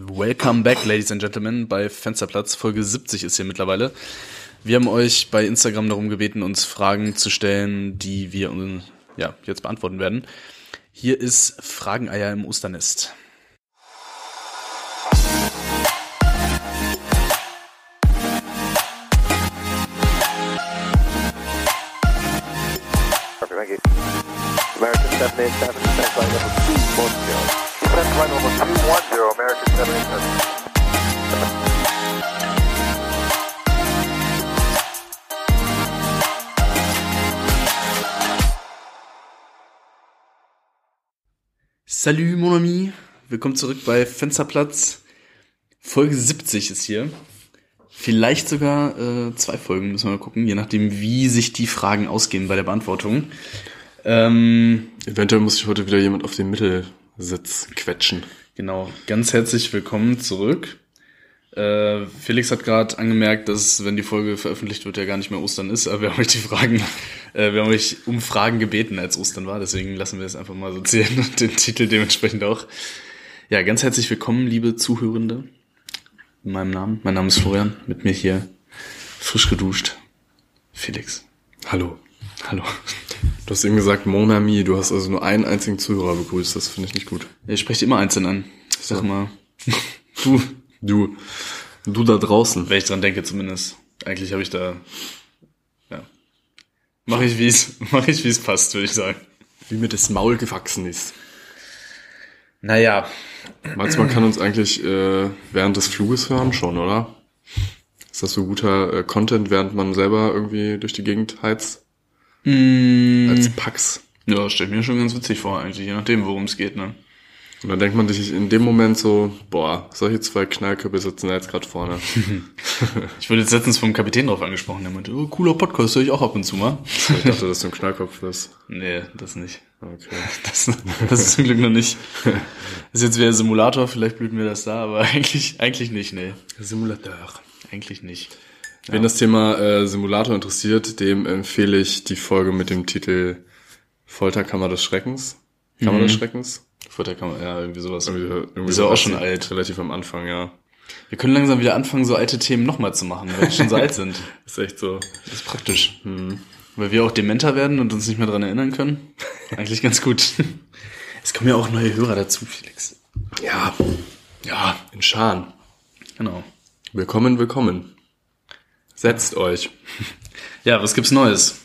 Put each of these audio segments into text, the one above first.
Welcome back, Ladies and Gentlemen, bei Fensterplatz. Folge 70 ist hier mittlerweile. Wir haben euch bei Instagram darum gebeten, uns Fragen zu stellen, die wir ja, jetzt beantworten werden. Hier ist Frageneier im Osternest. Salut, mon ami. Willkommen zurück bei Fensterplatz. Folge 70 ist hier. Vielleicht sogar äh, zwei Folgen, müssen wir mal gucken, je nachdem, wie sich die Fragen ausgehen bei der Beantwortung. Ähm, Eventuell muss sich heute wieder jemand auf den Mittelsitz quetschen. Genau. Ganz herzlich willkommen zurück. Äh, Felix hat gerade angemerkt, dass wenn die Folge veröffentlicht wird, ja gar nicht mehr Ostern ist, aber wir haben euch die Fragen, äh, wir haben euch um Fragen gebeten, als Ostern war, deswegen lassen wir es einfach mal so zählen und den Titel dementsprechend auch. Ja, ganz herzlich willkommen, liebe Zuhörende. In meinem Namen. Mein Name ist Florian, mit mir hier frisch geduscht. Felix. Hallo. Hallo. Du hast eben gesagt, Mon ami, du hast also nur einen einzigen Zuhörer begrüßt, das finde ich nicht gut. Ich spreche immer einzeln an. Ich sag mal, du, du, du da draußen. Wenn ich dran denke zumindest. Eigentlich habe ich da, ja, mache ich wie es, mache ich wie es passt, würde ich sagen. Wie mir das Maul gewachsen ist. Naja. Meinst du, man kann uns eigentlich äh, während des Fluges hören schon, oder? Ist das so guter äh, Content, während man selber irgendwie durch die Gegend heizt? Mm. Als Pax. Ja, stellt mir schon ganz witzig vor, eigentlich, je nachdem, worum es geht, ne? Und dann denkt man sich in dem Moment so, boah, solche zwei Knallköpfe sitzen da jetzt gerade vorne. ich wurde jetzt letztens vom Kapitän drauf angesprochen, der meinte, oh, cooler Podcast, höre ich auch ab und zu mal. Ich dachte, dass du ein Knallkopf bist. Nee, das nicht. Okay. Das, das ist zum Glück noch nicht. Das ist jetzt wieder Simulator, vielleicht blüht mir das da, aber eigentlich, eigentlich nicht, nee. Simulator. Eigentlich nicht. Ja. Wen das Thema äh, Simulator interessiert, dem empfehle ich die Folge mit dem Titel Folterkammer des Schreckens. Kammer mhm. des Schreckens. Folterkammer, ja, irgendwie sowas. Irgendwie, irgendwie ist ja auch schon alt. Relativ am Anfang, ja. Wir können langsam wieder anfangen, so alte Themen nochmal zu machen, weil wir schon so alt sind. ist echt so. Das ist praktisch. Mhm. Weil wir auch dementer werden und uns nicht mehr dran erinnern können. Eigentlich ganz gut. Es kommen ja auch neue Hörer dazu, Felix. Ja. Ja, in Scharen. Genau. Willkommen, willkommen. Setzt euch. Ja, was gibt's Neues?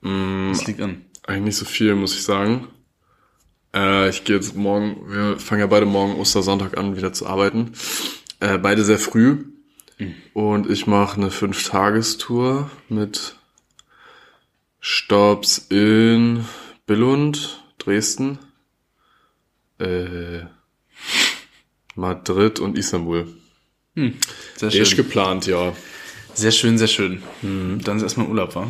Mm, was liegt an? Eigentlich nicht so viel, muss ich sagen. Äh, ich gehe jetzt morgen, wir fangen ja beide morgen Ostersonntag an, wieder zu arbeiten. Äh, beide sehr früh. Mhm. Und ich mache eine Fünf-Tagestour mit Stops in Billund, Dresden, äh, Madrid und Istanbul. Hm, sehr schön. Ist geplant, ja. Sehr schön, sehr schön. Mhm. Dann ist erstmal Urlaub, wa?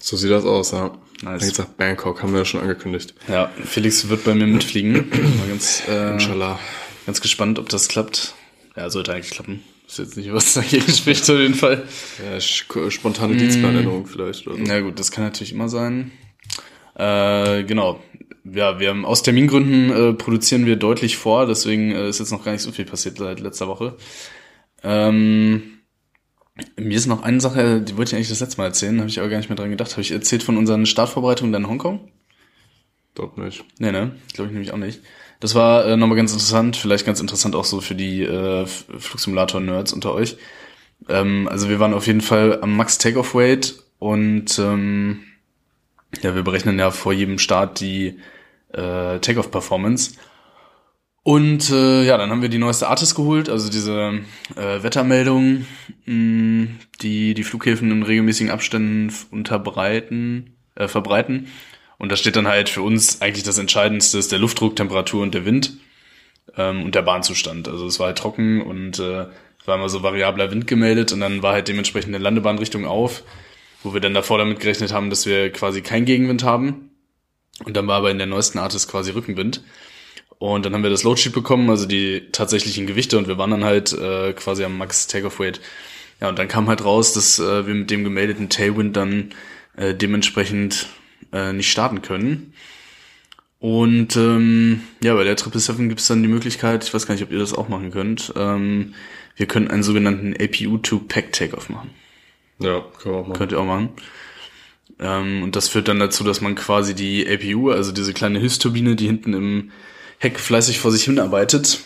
So sieht das aus, ja. Nice. Dann geht's nach Bangkok, haben wir ja schon angekündigt. Ja, Felix wird bei mir mitfliegen. Mal ganz, äh, Inshallah. Ganz gespannt, ob das klappt. Ja, sollte eigentlich klappen. Ist jetzt nicht, was dagegen spricht, auf jeden Fall. Ja, spontane Dienstplanänderung mm. vielleicht. Oder so. Na gut, das kann natürlich immer sein. Äh, genau. Ja, wir haben aus Termingründen äh, produzieren wir deutlich vor, deswegen äh, ist jetzt noch gar nicht so viel passiert seit letzter Woche. Ähm, mir ist noch eine Sache, die wollte ich eigentlich das letzte Mal erzählen, habe ich aber gar nicht mehr dran gedacht. Habe ich erzählt von unseren Startvorbereitungen in Hongkong? Dort nicht. Nee, ne? Glaube ich nämlich auch nicht. Das war äh, nochmal ganz interessant, vielleicht ganz interessant auch so für die äh, Flugsimulator-Nerds unter euch. Ähm, also wir waren auf jeden Fall am Max Takeoff Weight und ähm, ja, wir berechnen ja vor jedem Start die äh, Takeoff Performance. Und äh, ja, dann haben wir die neueste Artist geholt, also diese äh, Wettermeldung, mh, die die Flughäfen in regelmäßigen Abständen unterbreiten, äh, verbreiten. Und da steht dann halt für uns eigentlich das Entscheidendste ist der Luftdruck, Temperatur und der Wind ähm, und der Bahnzustand. Also es war halt trocken und äh, war immer so variabler Wind gemeldet und dann war halt dementsprechend eine Landebahnrichtung auf, wo wir dann davor damit gerechnet haben, dass wir quasi keinen Gegenwind haben. Und dann war aber in der neuesten Artist quasi Rückenwind. Und dann haben wir das Loadsheet bekommen, also die tatsächlichen Gewichte und wir waren dann halt äh, quasi am Max Takeoff Weight. Ja, und dann kam halt raus, dass äh, wir mit dem gemeldeten Tailwind dann äh, dementsprechend äh, nicht starten können. Und ähm, ja, bei der 777 gibt es dann die Möglichkeit, ich weiß gar nicht, ob ihr das auch machen könnt, ähm, wir können einen sogenannten APU-to-Pack-Takeoff machen. Ja, können wir auch machen. Könnt ihr auch machen. Ähm, und das führt dann dazu, dass man quasi die APU, also diese kleine Hilfsturbine, die hinten im Heck fleißig vor sich hin arbeitet,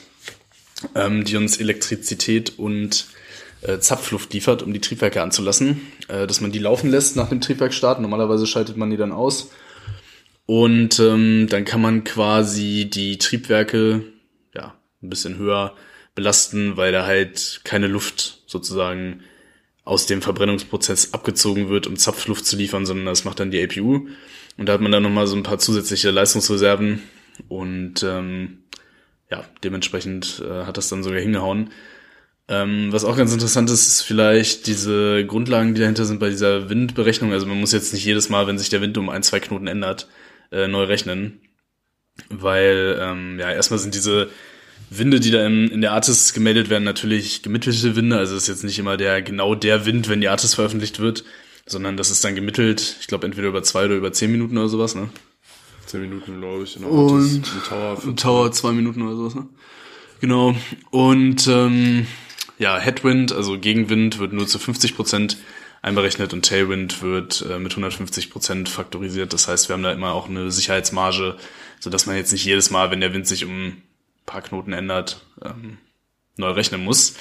ähm, die uns Elektrizität und äh, Zapfluft liefert, um die Triebwerke anzulassen, äh, dass man die laufen lässt nach dem Triebwerkstart. Normalerweise schaltet man die dann aus. Und ähm, dann kann man quasi die Triebwerke ja ein bisschen höher belasten, weil da halt keine Luft sozusagen aus dem Verbrennungsprozess abgezogen wird, um Zapfluft zu liefern, sondern das macht dann die APU. Und da hat man dann nochmal so ein paar zusätzliche Leistungsreserven und ähm, ja, dementsprechend äh, hat das dann sogar hingehauen. Ähm, was auch ganz interessant ist, ist vielleicht diese Grundlagen, die dahinter sind bei dieser Windberechnung. Also man muss jetzt nicht jedes Mal, wenn sich der Wind um ein, zwei Knoten ändert, äh, neu rechnen. Weil, ähm, ja, erstmal sind diese Winde, die da in, in der Artis gemeldet werden, natürlich gemittelte Winde. Also es ist jetzt nicht immer der genau der Wind, wenn die Artis veröffentlicht wird, sondern das ist dann gemittelt, ich glaube entweder über zwei oder über zehn Minuten oder sowas, ne? Zehn Minuten, glaube ich. In der Und Tower. Im Tower zwei Minuten oder sowas, ne? Genau. Und ähm, ja, Headwind, also Gegenwind, wird nur zu 50 Prozent einberechnet und Tailwind wird äh, mit 150 Prozent faktorisiert. Das heißt, wir haben da immer auch eine Sicherheitsmarge, so dass man jetzt nicht jedes Mal, wenn der Wind sich um ein paar Knoten ändert, ähm, neu rechnen muss.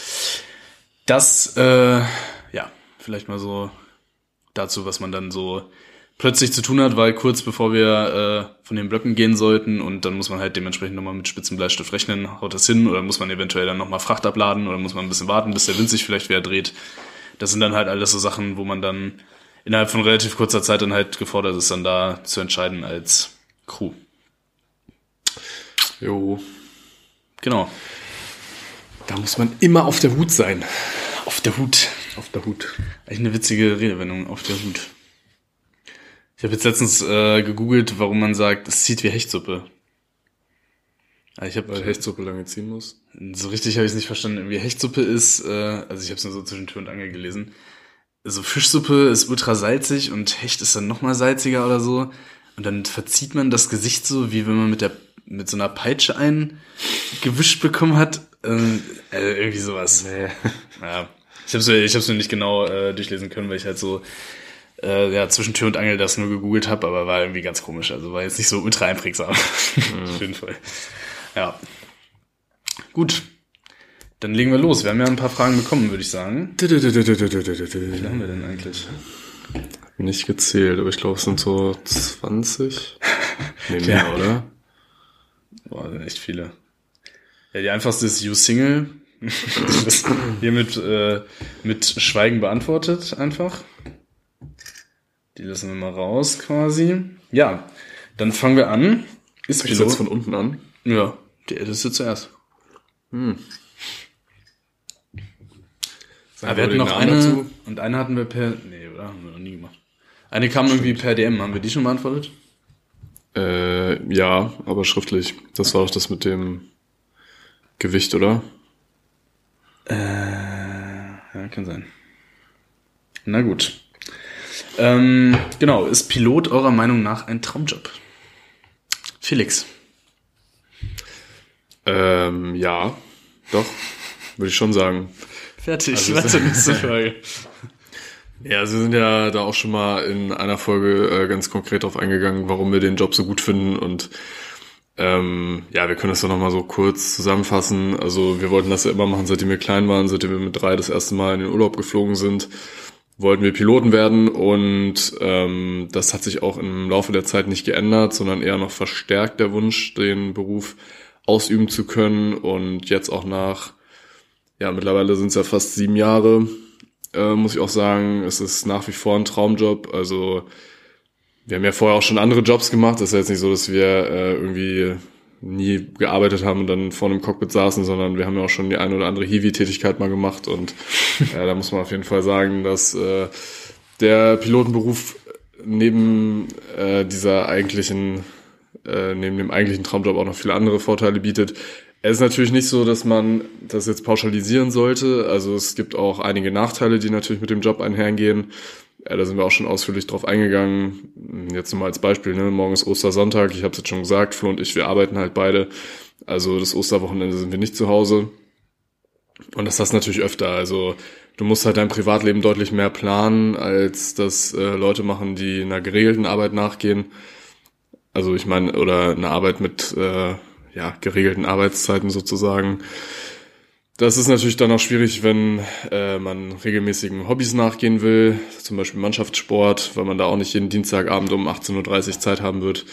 Das, äh, ja, vielleicht mal so dazu, was man dann so plötzlich zu tun hat, weil kurz bevor wir äh, von den Blöcken gehen sollten und dann muss man halt dementsprechend nochmal mit Spitzenbleistift rechnen, haut das hin oder muss man eventuell dann nochmal Fracht abladen oder muss man ein bisschen warten, bis der Wind sich vielleicht wieder dreht. Das sind dann halt alles so Sachen, wo man dann innerhalb von relativ kurzer Zeit dann halt gefordert ist, dann da zu entscheiden als Crew. Jo. Genau. Da muss man immer auf der Hut sein. Auf der Hut. Auf der Hut. Eigentlich eine witzige Redewendung, auf der Hut. Ich habe jetzt letztens äh, gegoogelt, warum man sagt, es zieht wie Hechtsuppe. Also ich habe Weil Hechtsuppe lange ziehen muss. so richtig habe ich es nicht verstanden. Irgendwie Hechtsuppe ist, äh, also ich habe es nur so zwischen Tür und Angel gelesen. So Fischsuppe ist ultra salzig und Hecht ist dann noch mal salziger oder so. Und dann verzieht man das Gesicht so, wie wenn man mit der mit so einer Peitsche einen gewischt bekommen hat. Ähm, also irgendwie sowas. Nee. Ja. Ich habe es ich hab's mir nicht genau äh, durchlesen können, weil ich halt so äh, ja, zwischen Tür und Angel das nur gegoogelt habe, aber war irgendwie ganz komisch. Also war jetzt nicht so ultra einprägsam. Auf jeden Fall. Ja. Gut. Dann legen wir los. Wir haben ja ein paar Fragen bekommen, würde ich sagen. Wie viel haben wir denn eigentlich? Nicht gezählt, aber ich glaube, es sind so 20. Nee, mehr, Ja. oder? Boah, sind echt viele. Ja, die einfachste ist You Single. das hier mit, äh, mit Schweigen beantwortet einfach. Die lassen wir mal raus quasi. Ja, dann fangen wir an. Ist Ich setze von unten an. Ja, der älteste zuerst. Ah, wir hatten noch eine und eine hatten wir per. Nee, oder? Haben wir noch nie gemacht. Eine kam irgendwie per DM. Haben wir die schon beantwortet? Äh, ja, aber schriftlich. Das war doch das mit dem Gewicht, oder? Ja, kann sein. Na gut. Ähm, genau, ist Pilot eurer Meinung nach ein Traumjob? Felix. Ähm, ja. Doch. Würde ich schon sagen. Fertig. Also zur nächste Frage? Ja, also wir sind ja da auch schon mal in einer Folge äh, ganz konkret drauf eingegangen, warum wir den Job so gut finden und ähm, ja, wir können das doch nochmal so kurz zusammenfassen. Also wir wollten das ja immer machen, seitdem wir klein waren, seitdem wir mit drei das erste Mal in den Urlaub geflogen sind, wollten wir Piloten werden und ähm, das hat sich auch im Laufe der Zeit nicht geändert, sondern eher noch verstärkt der Wunsch, den Beruf ausüben zu können und jetzt auch nach, ja, mittlerweile sind es ja fast sieben Jahre, äh, muss ich auch sagen, es ist nach wie vor ein Traumjob. Also wir haben ja vorher auch schon andere Jobs gemacht. Das ist ja jetzt nicht so, dass wir äh, irgendwie nie gearbeitet haben und dann vor einem Cockpit saßen, sondern wir haben ja auch schon die eine oder andere Hiwi-Tätigkeit mal gemacht. Und äh, da muss man auf jeden Fall sagen, dass äh, der Pilotenberuf neben äh, dieser eigentlichen, äh, neben dem eigentlichen Traumjob auch noch viele andere Vorteile bietet. Es ist natürlich nicht so, dass man das jetzt pauschalisieren sollte. Also es gibt auch einige Nachteile, die natürlich mit dem Job einhergehen. Ja, da sind wir auch schon ausführlich drauf eingegangen. Jetzt nochmal als Beispiel, ne? morgen ist Ostersonntag, ich habe es jetzt schon gesagt, Flo und ich, wir arbeiten halt beide. Also das Osterwochenende sind wir nicht zu Hause. Und das hast natürlich öfter. Also du musst halt dein Privatleben deutlich mehr planen, als das äh, Leute machen, die einer geregelten Arbeit nachgehen. Also ich meine, oder eine Arbeit mit äh, ja, geregelten Arbeitszeiten sozusagen. Das ist natürlich dann auch schwierig, wenn äh, man regelmäßigen Hobbys nachgehen will, zum Beispiel Mannschaftssport, weil man da auch nicht jeden Dienstagabend um 18.30 Uhr Zeit haben wird.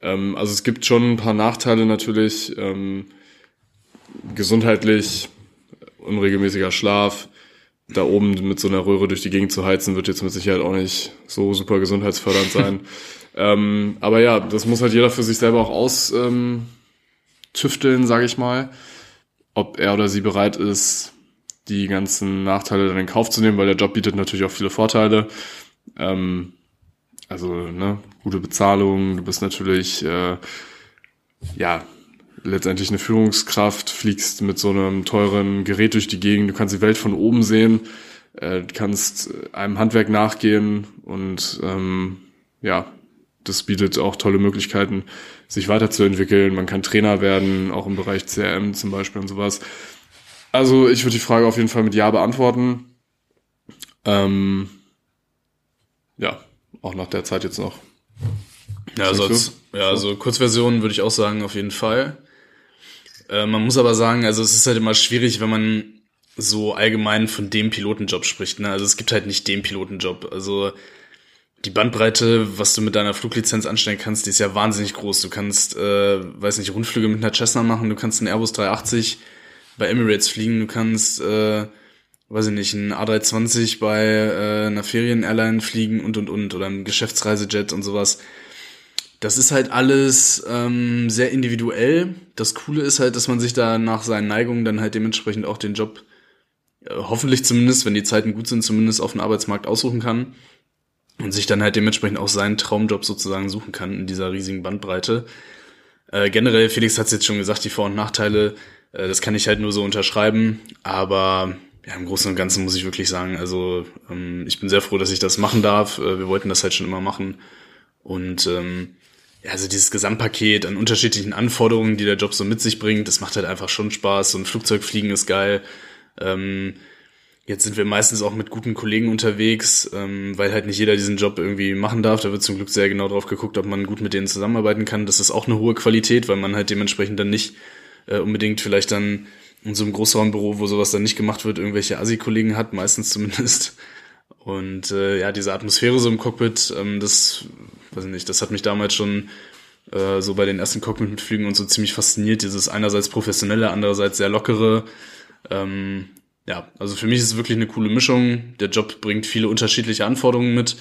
Ähm, also es gibt schon ein paar Nachteile natürlich. Ähm, gesundheitlich, unregelmäßiger Schlaf, da oben mit so einer Röhre durch die Gegend zu heizen, wird jetzt mit Sicherheit auch nicht so super gesundheitsfördernd sein. ähm, aber ja, das muss halt jeder für sich selber auch austüfteln, ähm, sage ich mal ob er oder sie bereit ist, die ganzen Nachteile dann in Kauf zu nehmen, weil der Job bietet natürlich auch viele Vorteile. Ähm, also ne, gute Bezahlung, du bist natürlich äh, ja letztendlich eine Führungskraft, fliegst mit so einem teuren Gerät durch die Gegend, du kannst die Welt von oben sehen, äh, kannst einem Handwerk nachgehen und ähm, ja, das bietet auch tolle Möglichkeiten, sich weiterzuentwickeln. Man kann Trainer werden, auch im Bereich CRM zum Beispiel und sowas. Also ich würde die Frage auf jeden Fall mit Ja beantworten. Ähm, ja, auch nach der Zeit jetzt noch. Ja, also, als, ja, also Kurzversion würde ich auch sagen, auf jeden Fall. Äh, man muss aber sagen, also es ist halt immer schwierig, wenn man so allgemein von dem Pilotenjob spricht. Ne? Also es gibt halt nicht den Pilotenjob. Also die Bandbreite, was du mit deiner Fluglizenz anstellen kannst, die ist ja wahnsinnig groß. Du kannst, äh, weiß nicht, Rundflüge mit einer Cessna machen, du kannst einen Airbus 380 bei Emirates fliegen, du kannst, äh, weiß ich nicht, einen A320 bei äh, einer Ferien-Airline fliegen und und und oder einem Geschäftsreisejet und sowas. Das ist halt alles ähm, sehr individuell. Das Coole ist halt, dass man sich da nach seinen Neigungen dann halt dementsprechend auch den Job, äh, hoffentlich zumindest, wenn die Zeiten gut sind, zumindest auf dem Arbeitsmarkt aussuchen kann und sich dann halt dementsprechend auch seinen Traumjob sozusagen suchen kann in dieser riesigen Bandbreite. Äh, generell, Felix hat es jetzt schon gesagt, die Vor- und Nachteile, äh, das kann ich halt nur so unterschreiben, aber ja, im Großen und Ganzen muss ich wirklich sagen, also ähm, ich bin sehr froh, dass ich das machen darf. Äh, wir wollten das halt schon immer machen. Und ähm, ja, also dieses Gesamtpaket an unterschiedlichen Anforderungen, die der Job so mit sich bringt, das macht halt einfach schon Spaß. So ein Flugzeugfliegen ist geil. Ähm, Jetzt sind wir meistens auch mit guten Kollegen unterwegs, ähm, weil halt nicht jeder diesen Job irgendwie machen darf. Da wird zum Glück sehr genau drauf geguckt, ob man gut mit denen zusammenarbeiten kann. Das ist auch eine hohe Qualität, weil man halt dementsprechend dann nicht äh, unbedingt vielleicht dann in so einem Großraumbüro, wo sowas dann nicht gemacht wird, irgendwelche Assi-Kollegen hat, meistens zumindest. Und äh, ja, diese Atmosphäre so im Cockpit, ähm, das, weiß ich nicht, das hat mich damals schon äh, so bei den ersten Cockpit-Mitflügen und so ziemlich fasziniert. Dieses einerseits professionelle, andererseits sehr lockere. Ähm, ja, also für mich ist es wirklich eine coole Mischung. Der Job bringt viele unterschiedliche Anforderungen mit.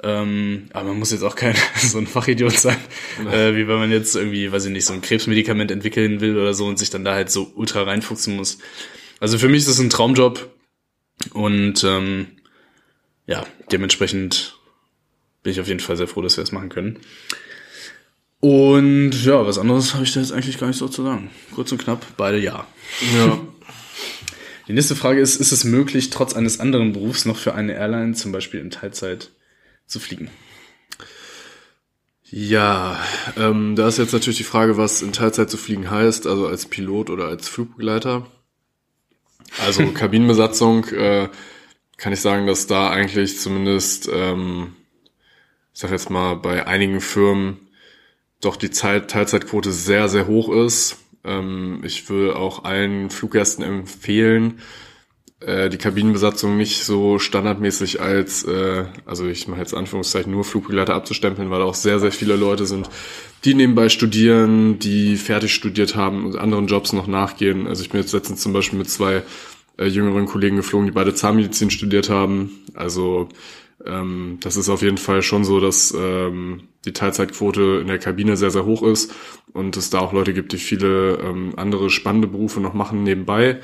Ähm, aber man muss jetzt auch kein so ein Fachidiot sein, äh, wie wenn man jetzt irgendwie, weiß ich nicht, so ein Krebsmedikament entwickeln will oder so und sich dann da halt so ultra reinfuchsen muss. Also für mich ist es ein Traumjob und ähm, ja, dementsprechend bin ich auf jeden Fall sehr froh, dass wir es machen können. Und ja, was anderes habe ich da jetzt eigentlich gar nicht so zu sagen. Kurz und knapp, beide ja. Ja. Die nächste Frage ist, ist es möglich, trotz eines anderen Berufs noch für eine Airline, zum Beispiel in Teilzeit, zu fliegen? Ja, ähm, da ist jetzt natürlich die Frage, was in Teilzeit zu fliegen heißt, also als Pilot oder als Flugbegleiter. Also Kabinenbesatzung äh, kann ich sagen, dass da eigentlich zumindest, ähm, ich sag jetzt mal, bei einigen Firmen doch die Zeit Teilzeitquote sehr, sehr hoch ist. Ähm, ich will auch allen Fluggästen empfehlen, äh, die Kabinenbesatzung nicht so standardmäßig als, äh, also ich mache jetzt Anführungszeichen nur Flugbegleiter abzustempeln, weil auch sehr, sehr viele Leute sind, die nebenbei studieren, die fertig studiert haben und anderen Jobs noch nachgehen. Also ich bin jetzt letztens zum Beispiel mit zwei äh, jüngeren Kollegen geflogen, die beide Zahnmedizin studiert haben. Also ähm, das ist auf jeden Fall schon so, dass ähm, die Teilzeitquote in der Kabine sehr, sehr hoch ist und es da auch Leute gibt, die viele ähm, andere spannende Berufe noch machen nebenbei.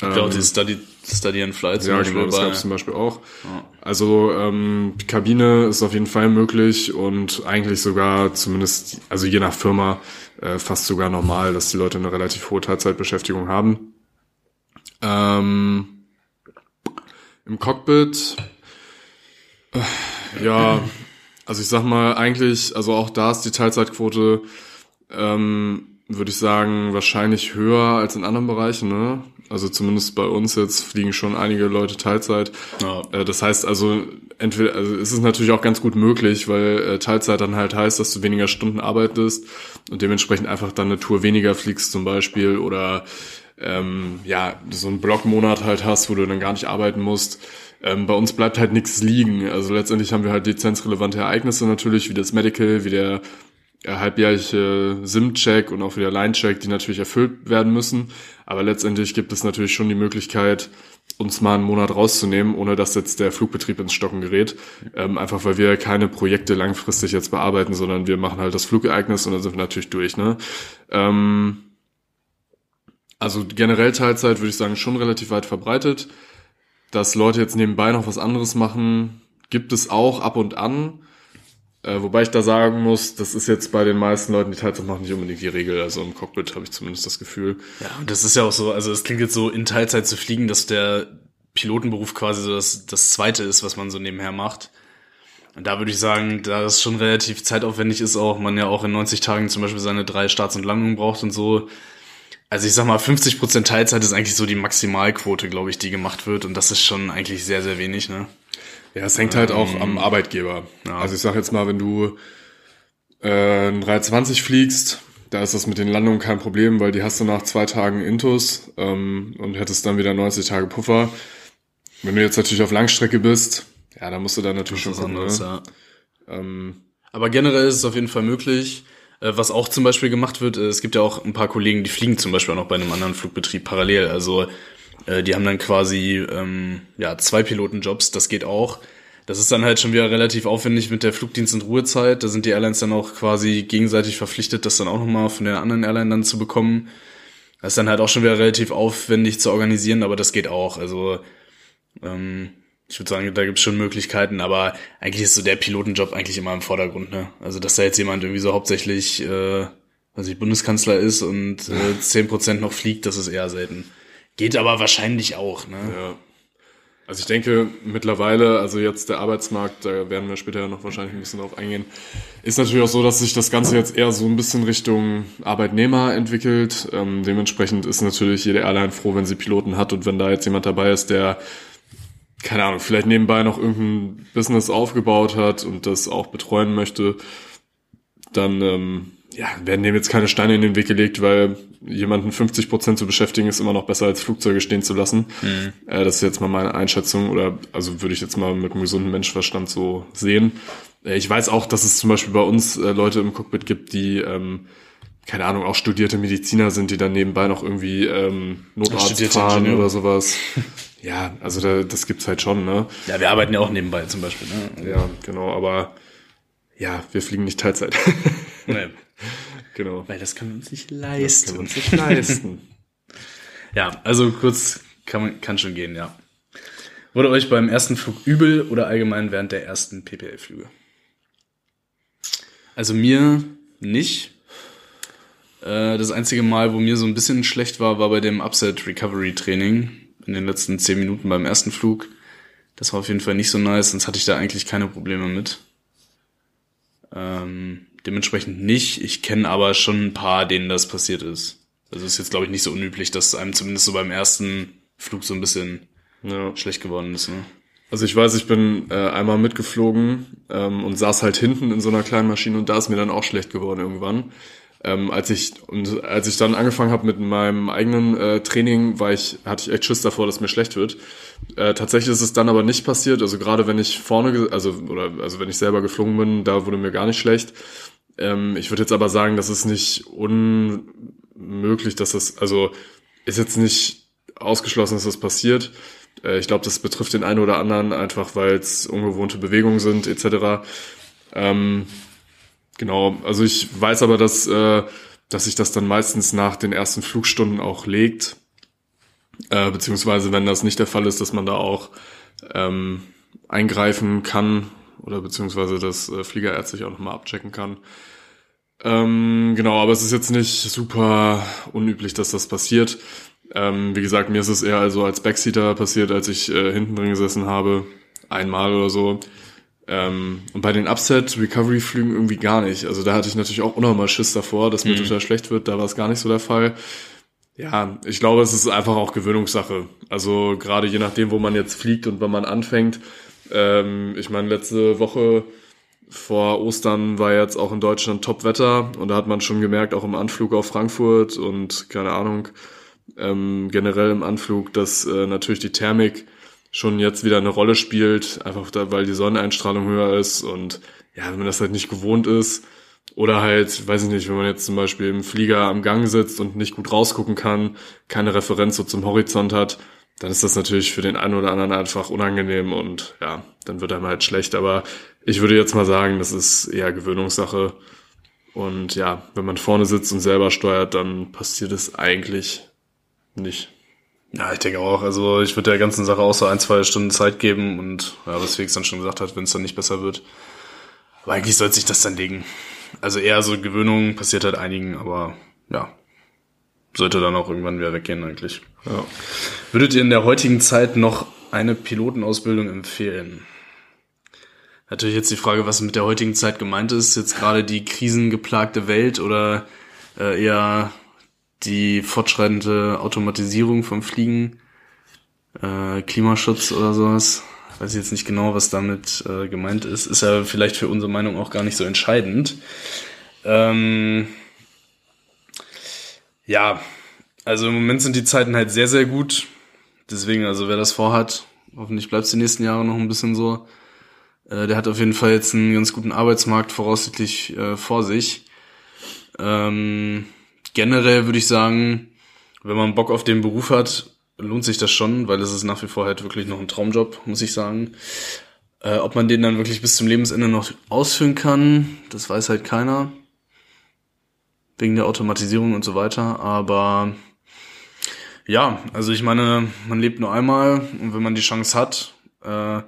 Ich glaube, die Study, Study and Flight zum ja, Beispiel. Genau, das gab es zum Beispiel auch. Ja. Also ähm, die Kabine ist auf jeden Fall möglich und eigentlich sogar zumindest, also je nach Firma, äh, fast sogar normal, dass die Leute eine relativ hohe Teilzeitbeschäftigung haben. Ähm, Im Cockpit Ja, also ich sag mal, eigentlich, also auch da ist die Teilzeitquote, ähm, würde ich sagen, wahrscheinlich höher als in anderen Bereichen, ne? Also zumindest bei uns jetzt fliegen schon einige Leute Teilzeit. Ja. Äh, das heißt also, entweder, also es ist natürlich auch ganz gut möglich, weil äh, Teilzeit dann halt heißt, dass du weniger Stunden arbeitest und dementsprechend einfach dann eine Tour weniger fliegst zum Beispiel oder ähm, ja, so einen Blockmonat halt hast, wo du dann gar nicht arbeiten musst. Ähm, bei uns bleibt halt nichts liegen. Also letztendlich haben wir halt lizenzrelevante Ereignisse natürlich, wie das Medical, wie der äh, halbjährliche SIM-Check und auch wieder Line-Check, die natürlich erfüllt werden müssen. Aber letztendlich gibt es natürlich schon die Möglichkeit, uns mal einen Monat rauszunehmen, ohne dass jetzt der Flugbetrieb ins Stocken gerät. Ähm, einfach weil wir keine Projekte langfristig jetzt bearbeiten, sondern wir machen halt das Flugereignis und dann sind wir natürlich durch. Ne? Ähm, also generell Teilzeit würde ich sagen schon relativ weit verbreitet. Dass Leute jetzt nebenbei noch was anderes machen, gibt es auch ab und an. Äh, wobei ich da sagen muss, das ist jetzt bei den meisten Leuten, die Teilzeit machen, nicht unbedingt die Regel. Also im Cockpit habe ich zumindest das Gefühl. Ja, und das ist ja auch so, also es klingt jetzt so in Teilzeit zu fliegen, dass der Pilotenberuf quasi so das, das zweite ist, was man so nebenher macht. Und da würde ich sagen, da es schon relativ zeitaufwendig ist, auch man ja auch in 90 Tagen zum Beispiel seine drei Starts und Landungen braucht und so. Also ich sag mal, 50% Teilzeit ist eigentlich so die Maximalquote, glaube ich, die gemacht wird. Und das ist schon eigentlich sehr, sehr wenig, ne? Ja, es hängt halt auch am ähm, Arbeitgeber. Ja. Also ich sag jetzt mal, wenn du äh, ein 320 fliegst, da ist das mit den Landungen kein Problem, weil die hast du nach zwei Tagen Intus ähm, und hättest dann wieder 90 Tage Puffer. Wenn du jetzt natürlich auf Langstrecke bist, ja, dann musst du da natürlich schon gucken. Anders, ne? ja. ähm, Aber generell ist es auf jeden Fall möglich. Äh, was auch zum Beispiel gemacht wird, äh, es gibt ja auch ein paar Kollegen, die fliegen zum Beispiel auch noch bei einem anderen Flugbetrieb parallel. Also äh, die haben dann quasi ähm, ja zwei Pilotenjobs, das geht auch. Das ist dann halt schon wieder relativ aufwendig mit der Flugdienst- und Ruhezeit. Da sind die Airlines dann auch quasi gegenseitig verpflichtet, das dann auch nochmal von der anderen Airline dann zu bekommen. Das ist dann halt auch schon wieder relativ aufwendig zu organisieren, aber das geht auch. Also ähm, ich würde sagen, da gibt's schon Möglichkeiten, aber eigentlich ist so der Pilotenjob eigentlich immer im Vordergrund. Ne? Also dass da jetzt jemand irgendwie so hauptsächlich, äh, was ich Bundeskanzler ist und äh, zehn äh, Prozent noch fliegt, das ist eher selten. Geht aber wahrscheinlich auch, ne? Ja. Also ich denke mittlerweile, also jetzt der Arbeitsmarkt, da werden wir später noch wahrscheinlich ein bisschen drauf eingehen, ist natürlich auch so, dass sich das Ganze jetzt eher so ein bisschen Richtung Arbeitnehmer entwickelt. Ähm, dementsprechend ist natürlich jede Airline froh, wenn sie Piloten hat und wenn da jetzt jemand dabei ist, der keine Ahnung, vielleicht nebenbei noch irgendein Business aufgebaut hat und das auch betreuen möchte, dann ähm, ja, werden dem jetzt keine Steine in den Weg gelegt, weil jemanden 50 Prozent zu beschäftigen ist immer noch besser als Flugzeuge stehen zu lassen. Mhm. Äh, das ist jetzt mal meine Einschätzung oder also würde ich jetzt mal mit einem gesunden Menschverstand so sehen. Äh, ich weiß auch, dass es zum Beispiel bei uns äh, Leute im Cockpit gibt, die ähm, keine Ahnung, auch studierte Mediziner sind, die dann nebenbei noch irgendwie ähm, Notarzt fahren Ingenieur. oder sowas. ja, also da, das gibt's halt schon, ne? Ja, wir arbeiten ja auch nebenbei zum Beispiel, ne? Ja, genau, aber ja, wir fliegen nicht Teilzeit. nee. Genau. Weil das können wir uns nicht leisten. Das können wir uns nicht leisten. ja, also kurz kann, man, kann schon gehen, ja. Wurde euch beim ersten Flug übel oder allgemein während der ersten PPL-Flüge? Also mir nicht. Äh, das einzige Mal, wo mir so ein bisschen schlecht war, war bei dem Upset Recovery Training in den letzten zehn Minuten beim ersten Flug. Das war auf jeden Fall nicht so nice, sonst hatte ich da eigentlich keine Probleme mit. Ähm, dementsprechend nicht. Ich kenne aber schon ein paar, denen das passiert ist. Also ist jetzt, glaube ich, nicht so unüblich, dass einem zumindest so beim ersten Flug so ein bisschen ja. schlecht geworden ist. Ne? Also ich weiß, ich bin äh, einmal mitgeflogen ähm, und saß halt hinten in so einer kleinen Maschine und da ist mir dann auch schlecht geworden irgendwann. Ähm, als ich und als ich dann angefangen habe mit meinem eigenen äh, Training, war ich hatte ich echt Schiss davor, dass mir schlecht wird. Äh, tatsächlich ist es dann aber nicht passiert. Also gerade wenn ich vorne, also oder also wenn ich selber geflogen bin, da wurde mir gar nicht schlecht. Ähm, ich würde jetzt aber sagen, das ist nicht unmöglich, dass das also ist jetzt nicht ausgeschlossen, dass das passiert. Äh, ich glaube, das betrifft den einen oder anderen einfach, weil es ungewohnte Bewegungen sind etc. Ähm, Genau, also ich weiß aber, dass, äh, dass sich das dann meistens nach den ersten Flugstunden auch legt. Äh, beziehungsweise, wenn das nicht der Fall ist, dass man da auch ähm, eingreifen kann oder beziehungsweise das äh, Fliegerärztlich auch nochmal abchecken kann. Ähm, genau, aber es ist jetzt nicht super unüblich, dass das passiert. Ähm, wie gesagt, mir ist es eher also als Backseater passiert, als ich äh, hinten drin gesessen habe. Einmal oder so. Ähm, und bei den Upset-Recovery-Flügen irgendwie gar nicht. Also da hatte ich natürlich auch unnormal Schiss davor, dass mir mhm. total schlecht wird. Da war es gar nicht so der Fall. Ja, ich glaube, es ist einfach auch Gewöhnungssache. Also gerade je nachdem, wo man jetzt fliegt und wann man anfängt. Ähm, ich meine, letzte Woche vor Ostern war jetzt auch in Deutschland Top-Wetter und da hat man schon gemerkt, auch im Anflug auf Frankfurt und keine Ahnung, ähm, generell im Anflug, dass äh, natürlich die Thermik schon jetzt wieder eine Rolle spielt, einfach da, weil die Sonneneinstrahlung höher ist und ja, wenn man das halt nicht gewohnt ist oder halt, weiß ich nicht, wenn man jetzt zum Beispiel im Flieger am Gang sitzt und nicht gut rausgucken kann, keine Referenz so zum Horizont hat, dann ist das natürlich für den einen oder anderen einfach unangenehm und ja, dann wird einem halt schlecht. Aber ich würde jetzt mal sagen, das ist eher Gewöhnungssache. Und ja, wenn man vorne sitzt und selber steuert, dann passiert es eigentlich nicht. Ja, ich denke auch. Also ich würde der ganzen Sache auch so ein, zwei Stunden Zeit geben und ja, was Felix dann schon gesagt hat, wenn es dann nicht besser wird. Aber eigentlich sollte sich das dann legen. Also eher so Gewöhnung passiert halt einigen, aber ja, sollte dann auch irgendwann wieder weggehen eigentlich. Ja. Würdet ihr in der heutigen Zeit noch eine Pilotenausbildung empfehlen? Natürlich jetzt die Frage, was mit der heutigen Zeit gemeint ist. Jetzt gerade die krisengeplagte Welt oder äh, eher die fortschreitende Automatisierung vom Fliegen, äh, Klimaschutz oder sowas. Weiß ich jetzt nicht genau, was damit äh, gemeint ist. Ist ja vielleicht für unsere Meinung auch gar nicht so entscheidend. Ähm, ja, also im Moment sind die Zeiten halt sehr, sehr gut. Deswegen, also wer das vorhat, hoffentlich bleibt es die nächsten Jahre noch ein bisschen so. Äh, der hat auf jeden Fall jetzt einen ganz guten Arbeitsmarkt voraussichtlich äh, vor sich. Ähm, generell würde ich sagen, wenn man Bock auf den Beruf hat, lohnt sich das schon, weil es ist nach wie vor halt wirklich noch ein Traumjob, muss ich sagen. Äh, ob man den dann wirklich bis zum Lebensende noch ausführen kann, das weiß halt keiner. Wegen der Automatisierung und so weiter. Aber ja, also ich meine, man lebt nur einmal und wenn man die Chance hat, äh,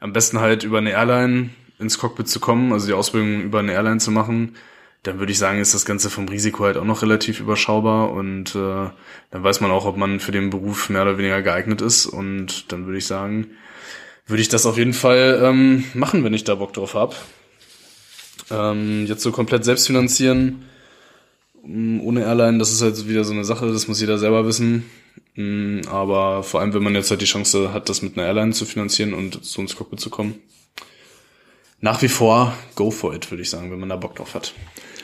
am besten halt über eine Airline ins Cockpit zu kommen, also die Ausbildung über eine Airline zu machen, dann würde ich sagen, ist das Ganze vom Risiko halt auch noch relativ überschaubar und äh, dann weiß man auch, ob man für den Beruf mehr oder weniger geeignet ist und dann würde ich sagen, würde ich das auf jeden Fall ähm, machen, wenn ich da Bock drauf hab. Ähm, jetzt so komplett selbst finanzieren, mm, ohne Airline, das ist halt wieder so eine Sache, das muss jeder selber wissen. Mm, aber vor allem, wenn man jetzt halt die Chance hat, das mit einer Airline zu finanzieren und so ins Cockpit zu kommen. Nach wie vor, go for it, würde ich sagen, wenn man da Bock drauf hat.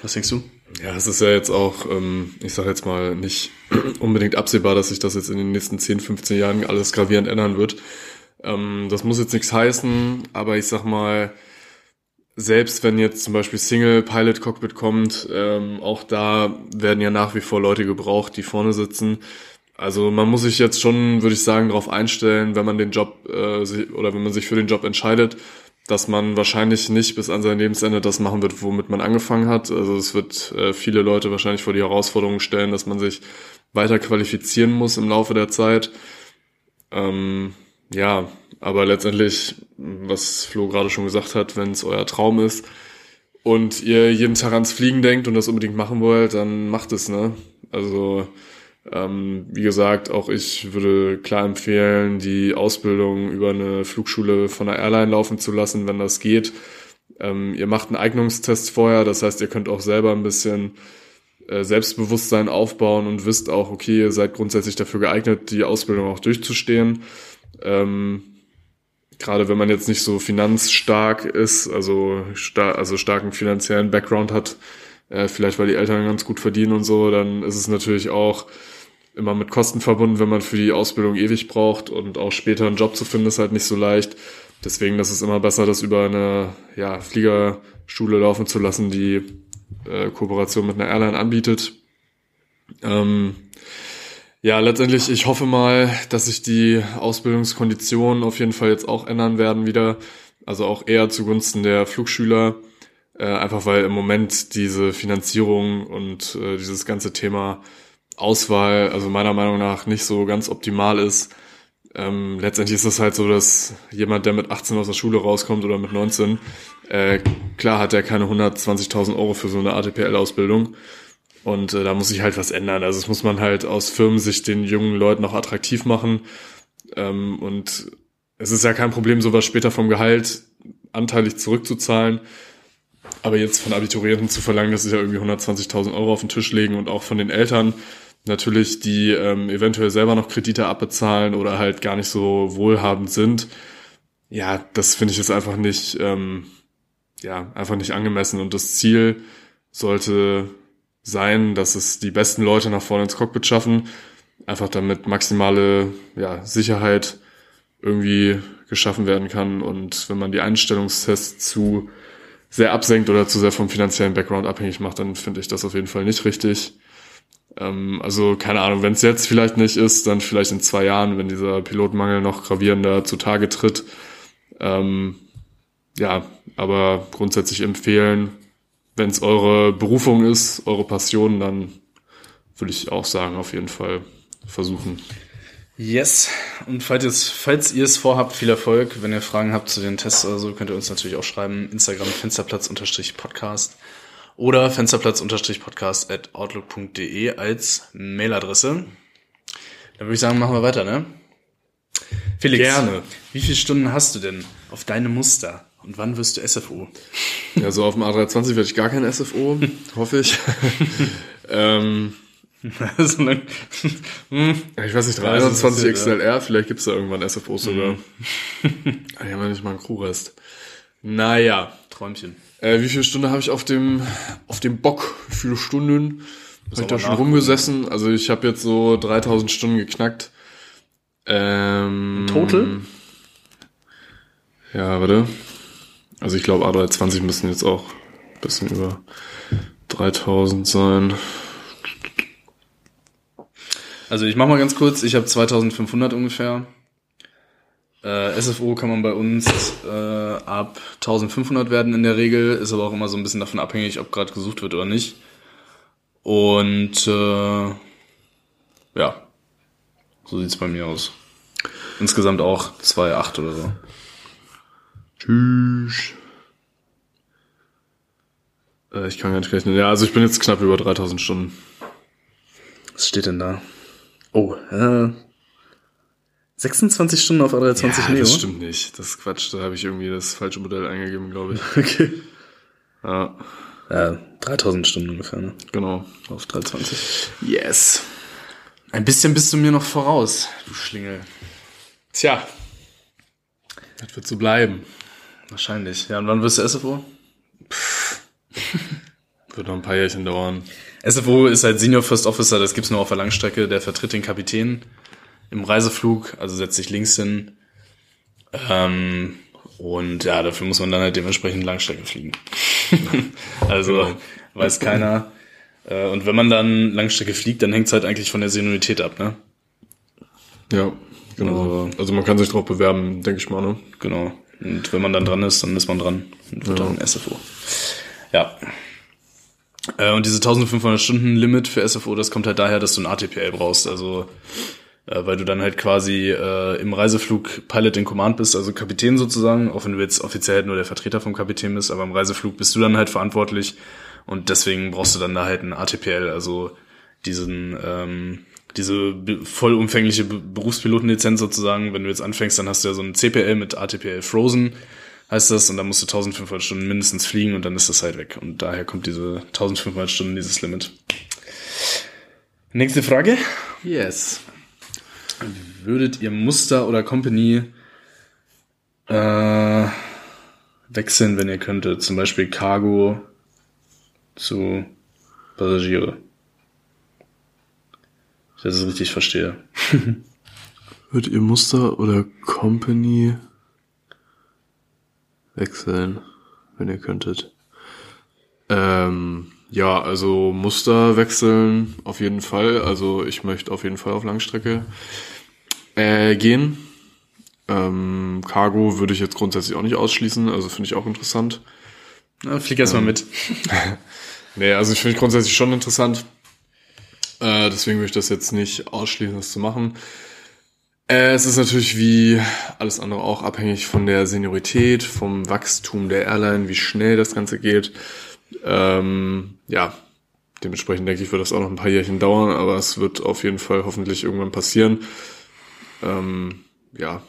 Was denkst du? Ja, es ist ja jetzt auch, ähm, ich sage jetzt mal, nicht unbedingt absehbar, dass sich das jetzt in den nächsten 10, 15 Jahren alles gravierend ändern wird. Ähm, das muss jetzt nichts heißen, aber ich sag mal, selbst wenn jetzt zum Beispiel Single Pilot Cockpit kommt, ähm, auch da werden ja nach wie vor Leute gebraucht, die vorne sitzen. Also man muss sich jetzt schon, würde ich sagen, darauf einstellen, wenn man den Job äh, oder wenn man sich für den Job entscheidet, dass man wahrscheinlich nicht bis an sein Lebensende das machen wird, womit man angefangen hat. Also es wird äh, viele Leute wahrscheinlich vor die Herausforderung stellen, dass man sich weiter qualifizieren muss im Laufe der Zeit. Ähm, ja, aber letztendlich, was Flo gerade schon gesagt hat, wenn es euer Traum ist und ihr jeden Tag ans Fliegen denkt und das unbedingt machen wollt, dann macht es, ne? Also ähm, wie gesagt, auch ich würde klar empfehlen, die Ausbildung über eine Flugschule von der Airline laufen zu lassen, wenn das geht. Ähm, ihr macht einen Eignungstest vorher, das heißt, ihr könnt auch selber ein bisschen äh, Selbstbewusstsein aufbauen und wisst auch, okay, ihr seid grundsätzlich dafür geeignet, die Ausbildung auch durchzustehen. Ähm, Gerade wenn man jetzt nicht so finanzstark ist, also, star also starken finanziellen Background hat, äh, vielleicht weil die Eltern ganz gut verdienen und so, dann ist es natürlich auch immer mit Kosten verbunden, wenn man für die Ausbildung ewig braucht und auch später einen Job zu finden ist halt nicht so leicht. Deswegen, ist immer besser, das über eine ja, Fliegerschule laufen zu lassen, die äh, Kooperation mit einer Airline anbietet. Ähm, ja, letztendlich, ich hoffe mal, dass sich die Ausbildungskonditionen auf jeden Fall jetzt auch ändern werden wieder. Also auch eher zugunsten der Flugschüler. Äh, einfach weil im Moment diese Finanzierung und äh, dieses ganze Thema Auswahl, also meiner Meinung nach nicht so ganz optimal ist. Ähm, letztendlich ist es halt so, dass jemand, der mit 18 aus der Schule rauskommt oder mit 19, äh, klar hat er keine 120.000 Euro für so eine ATPL-Ausbildung. Und äh, da muss sich halt was ändern. Also es muss man halt aus Firmensicht den jungen Leuten auch attraktiv machen. Ähm, und es ist ja kein Problem, sowas später vom Gehalt anteilig zurückzuzahlen. Aber jetzt von Abiturienten zu verlangen, dass sie ja irgendwie 120.000 Euro auf den Tisch legen und auch von den Eltern natürlich, die ähm, eventuell selber noch Kredite abbezahlen oder halt gar nicht so wohlhabend sind, ja, das finde ich jetzt einfach nicht, ähm, ja, einfach nicht angemessen. Und das Ziel sollte sein, dass es die besten Leute nach vorne ins Cockpit schaffen, einfach damit maximale ja, Sicherheit irgendwie geschaffen werden kann. Und wenn man die Einstellungstests zu sehr absenkt oder zu sehr vom finanziellen Background abhängig macht, dann finde ich das auf jeden Fall nicht richtig. Ähm, also keine Ahnung, wenn es jetzt vielleicht nicht ist, dann vielleicht in zwei Jahren, wenn dieser Pilotmangel noch gravierender zutage tritt. Ähm, ja, aber grundsätzlich empfehlen, wenn es eure Berufung ist, eure Passion, dann würde ich auch sagen, auf jeden Fall versuchen. Yes. Und falls, falls ihr es vorhabt, viel Erfolg. Wenn ihr Fragen habt zu den Tests oder so, könnt ihr uns natürlich auch schreiben. Instagram Fensterplatz-Podcast oder Fensterplatz-podcast at outlook.de als Mailadresse. Dann würde ich sagen, machen wir weiter, ne? Felix, Gerne. wie viele Stunden hast du denn auf deine Muster? Und wann wirst du SFO? Ja, so auf dem A320 werde ich gar kein SFO, hoffe ich. ähm, Hm. ich weiß nicht, Ja, das ist 321 passiert, XLR, vielleicht gibt's da irgendwann SFOs sogar. Ah, Die haben ja nicht mal einen Crewrest. Naja, Träumchen. äh, wie viele Stunden habe ich auf dem, auf dem Bock? Wie viele Stunden? Habe ich da schon rumgesessen? Also ich habe jetzt so 3000 Stunden geknackt. Ähm, Total? Ja, warte. Also ich glaube A320 müssen jetzt auch ein bisschen über 3000 sein. Also ich mach mal ganz kurz, ich habe 2500 ungefähr. Äh, SFO kann man bei uns äh, ab 1500 werden in der Regel, ist aber auch immer so ein bisschen davon abhängig, ob gerade gesucht wird oder nicht. Und äh, ja, so sieht's bei mir aus. Insgesamt auch 2,8 oder so. Tschüss. Äh, ich kann gar nicht rechnen. Ja, also ich bin jetzt knapp über 3000 Stunden. Was steht denn da? Oh, äh, 26 Stunden auf A320 ja, Neo. das stimmt nicht. Das ist Quatsch. Da habe ich irgendwie das falsche Modell eingegeben, glaube ich. Okay. Ja, Ja, 3000 Stunden ungefähr, ne? genau. Auf 320. Yes. Ein bisschen bist du mir noch voraus, du Schlingel. Tja. Das wird so bleiben. Wahrscheinlich. Ja, und wann wirst du SFO? Wird noch ein paar Jährchen dauern. SFO ist halt Senior First Officer, das gibt's nur auf der Langstrecke, der vertritt den Kapitän im Reiseflug, also setzt sich links hin. Ähm, und ja, dafür muss man dann halt dementsprechend Langstrecke fliegen. also Genau. weiß keiner. Äh, und wenn man dann Langstrecke fliegt, dann hängt's halt eigentlich von der Seniorität ab, ne? Ja, genau. Also man kann sich drauf bewerben, denke ich mal, ne? Genau. Und wenn man dann dran ist, dann ist man dran und wird Ja. dann SFO. Ja. Äh, und diese 1500 Stunden Limit für SFO, das kommt halt daher, dass du ein ATPL brauchst. Also, äh, weil du dann halt quasi äh, im Reiseflug Pilot in Command bist, also Kapitän sozusagen, auch wenn du jetzt offiziell halt nur der Vertreter vom Kapitän bist, aber im Reiseflug bist du dann halt verantwortlich und deswegen brauchst du dann da halt ein ATPL, also diesen, ähm, diese vollumfängliche Be- Berufspilotenlizenz sozusagen. Wenn du jetzt anfängst, dann hast du ja so ein CPL mit ATPL Frozen, heißt das, und dann musst du 1500 Stunden mindestens fliegen und dann ist das halt weg. Und daher kommt diese 1500 Stunden, dieses Limit. Nächste Frage. Yes. Würdet ihr Muster oder Company äh, wechseln, wenn ihr könntet? Zum Beispiel Cargo zu Passagiere. Ich das richtig verstehe. Würdet ihr Muster oder Company wechseln, wenn ihr könntet? Ähm, ja, also Muster wechseln auf jeden Fall. Also ich möchte auf jeden Fall auf Langstrecke äh, gehen. Ähm, Cargo würde ich jetzt grundsätzlich auch nicht ausschließen, also finde ich auch interessant. Na, flieg erst mal mit. Nee, also ich finde grundsätzlich schon interessant. Äh, deswegen würde ich das jetzt nicht ausschließen, das zu machen. Äh, es ist natürlich wie alles andere auch abhängig von der Seniorität, vom Wachstum der Airline, wie schnell das Ganze geht. Ähm, ja, dementsprechend denke ich, wird das auch noch ein paar Jährchen dauern, aber es wird auf jeden Fall hoffentlich irgendwann passieren. Ähm, ja,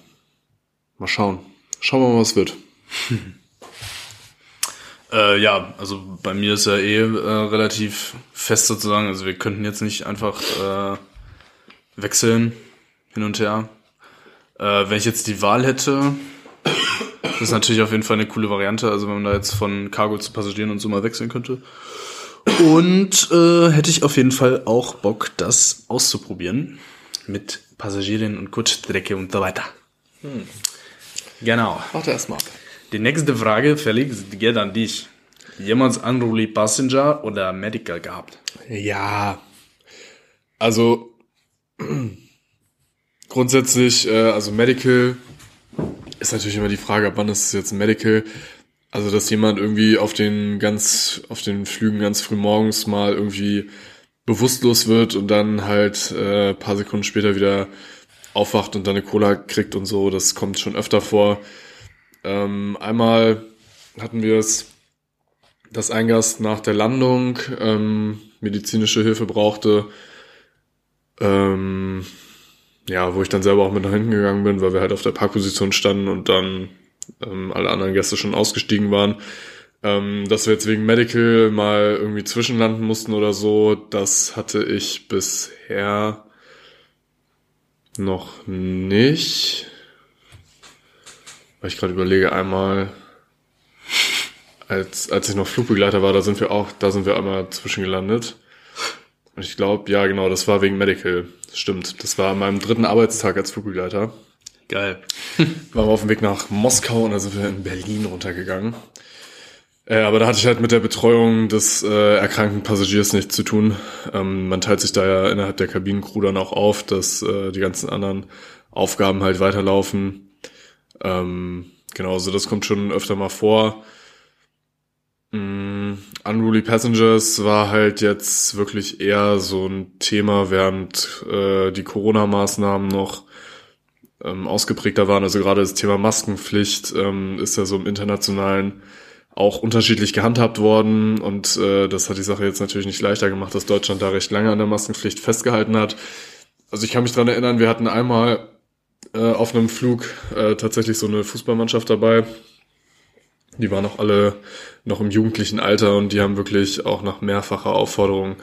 mal schauen. Schauen wir mal, was wird. Äh, ja, also bei mir ist ja eh äh, relativ fest sozusagen. Also wir könnten jetzt nicht einfach äh, wechseln hin und her. Äh, wenn ich jetzt die Wahl hätte, das ist natürlich auf jeden Fall eine coole Variante. Also wenn man da jetzt von Cargo zu Passagieren und so mal wechseln könnte. Und äh, hätte ich auf jeden Fall auch Bock, das auszuprobieren mit Passagieren und Kutschstrecke und so weiter. Hm. Genau. Warte erst mal ab. Die nächste Frage, Felix, geht an dich. Jemals Unruly Passenger oder Medical gehabt? Ja. Also grundsätzlich, äh, also Medical ist natürlich immer die Frage, ab wann ist es jetzt Medical. Also, dass jemand irgendwie auf den ganz, auf den Flügen ganz früh morgens mal irgendwie bewusstlos wird und dann halt äh, paar Sekunden später wieder aufwacht und dann eine Cola kriegt und so, das kommt schon öfter vor. Ähm, einmal hatten wir es, dass ein Gast nach der Landung ähm, medizinische Hilfe brauchte. Ähm, ja, wo ich dann selber auch mit nach hinten gegangen bin, weil wir halt auf der Parkposition standen und dann ähm, alle anderen Gäste schon ausgestiegen waren. Ähm, dass wir jetzt wegen Medical mal irgendwie zwischenlanden mussten oder so, das hatte ich bisher noch nicht. Weil ich gerade überlege, einmal, als, als ich noch Flugbegleiter war, da sind wir auch, da sind wir einmal zwischengelandet. Und ich glaube, ja, genau, das war wegen Medical. Stimmt. Das war an meinem dritten Arbeitstag als Flugbegleiter. Geil. waren wir auf dem Weg nach Moskau und da sind wir in Berlin runtergegangen. Äh, aber da hatte ich halt mit der Betreuung des äh, erkrankten Passagiers nichts zu tun. Ähm, man teilt sich da ja innerhalb der Kabinencrew dann auch auf, dass äh, die ganzen anderen Aufgaben halt weiterlaufen. Ähm, genau, also das kommt schon öfter mal vor. Mm, Unruly Passengers war halt jetzt wirklich eher so ein Thema, während äh, die Corona-Maßnahmen noch ähm, ausgeprägter waren. Also gerade das Thema Maskenpflicht ähm, ist ja so im internationalen auch unterschiedlich gehandhabt worden und äh, das hat die Sache jetzt natürlich nicht leichter gemacht, dass Deutschland da recht lange an der Maskenpflicht festgehalten hat. Also ich kann mich dran erinnern, wir hatten einmal äh, auf einem Flug äh, tatsächlich so eine Fußballmannschaft dabei. Die waren auch alle noch im jugendlichen Alter und die haben wirklich auch nach mehrfacher Aufforderung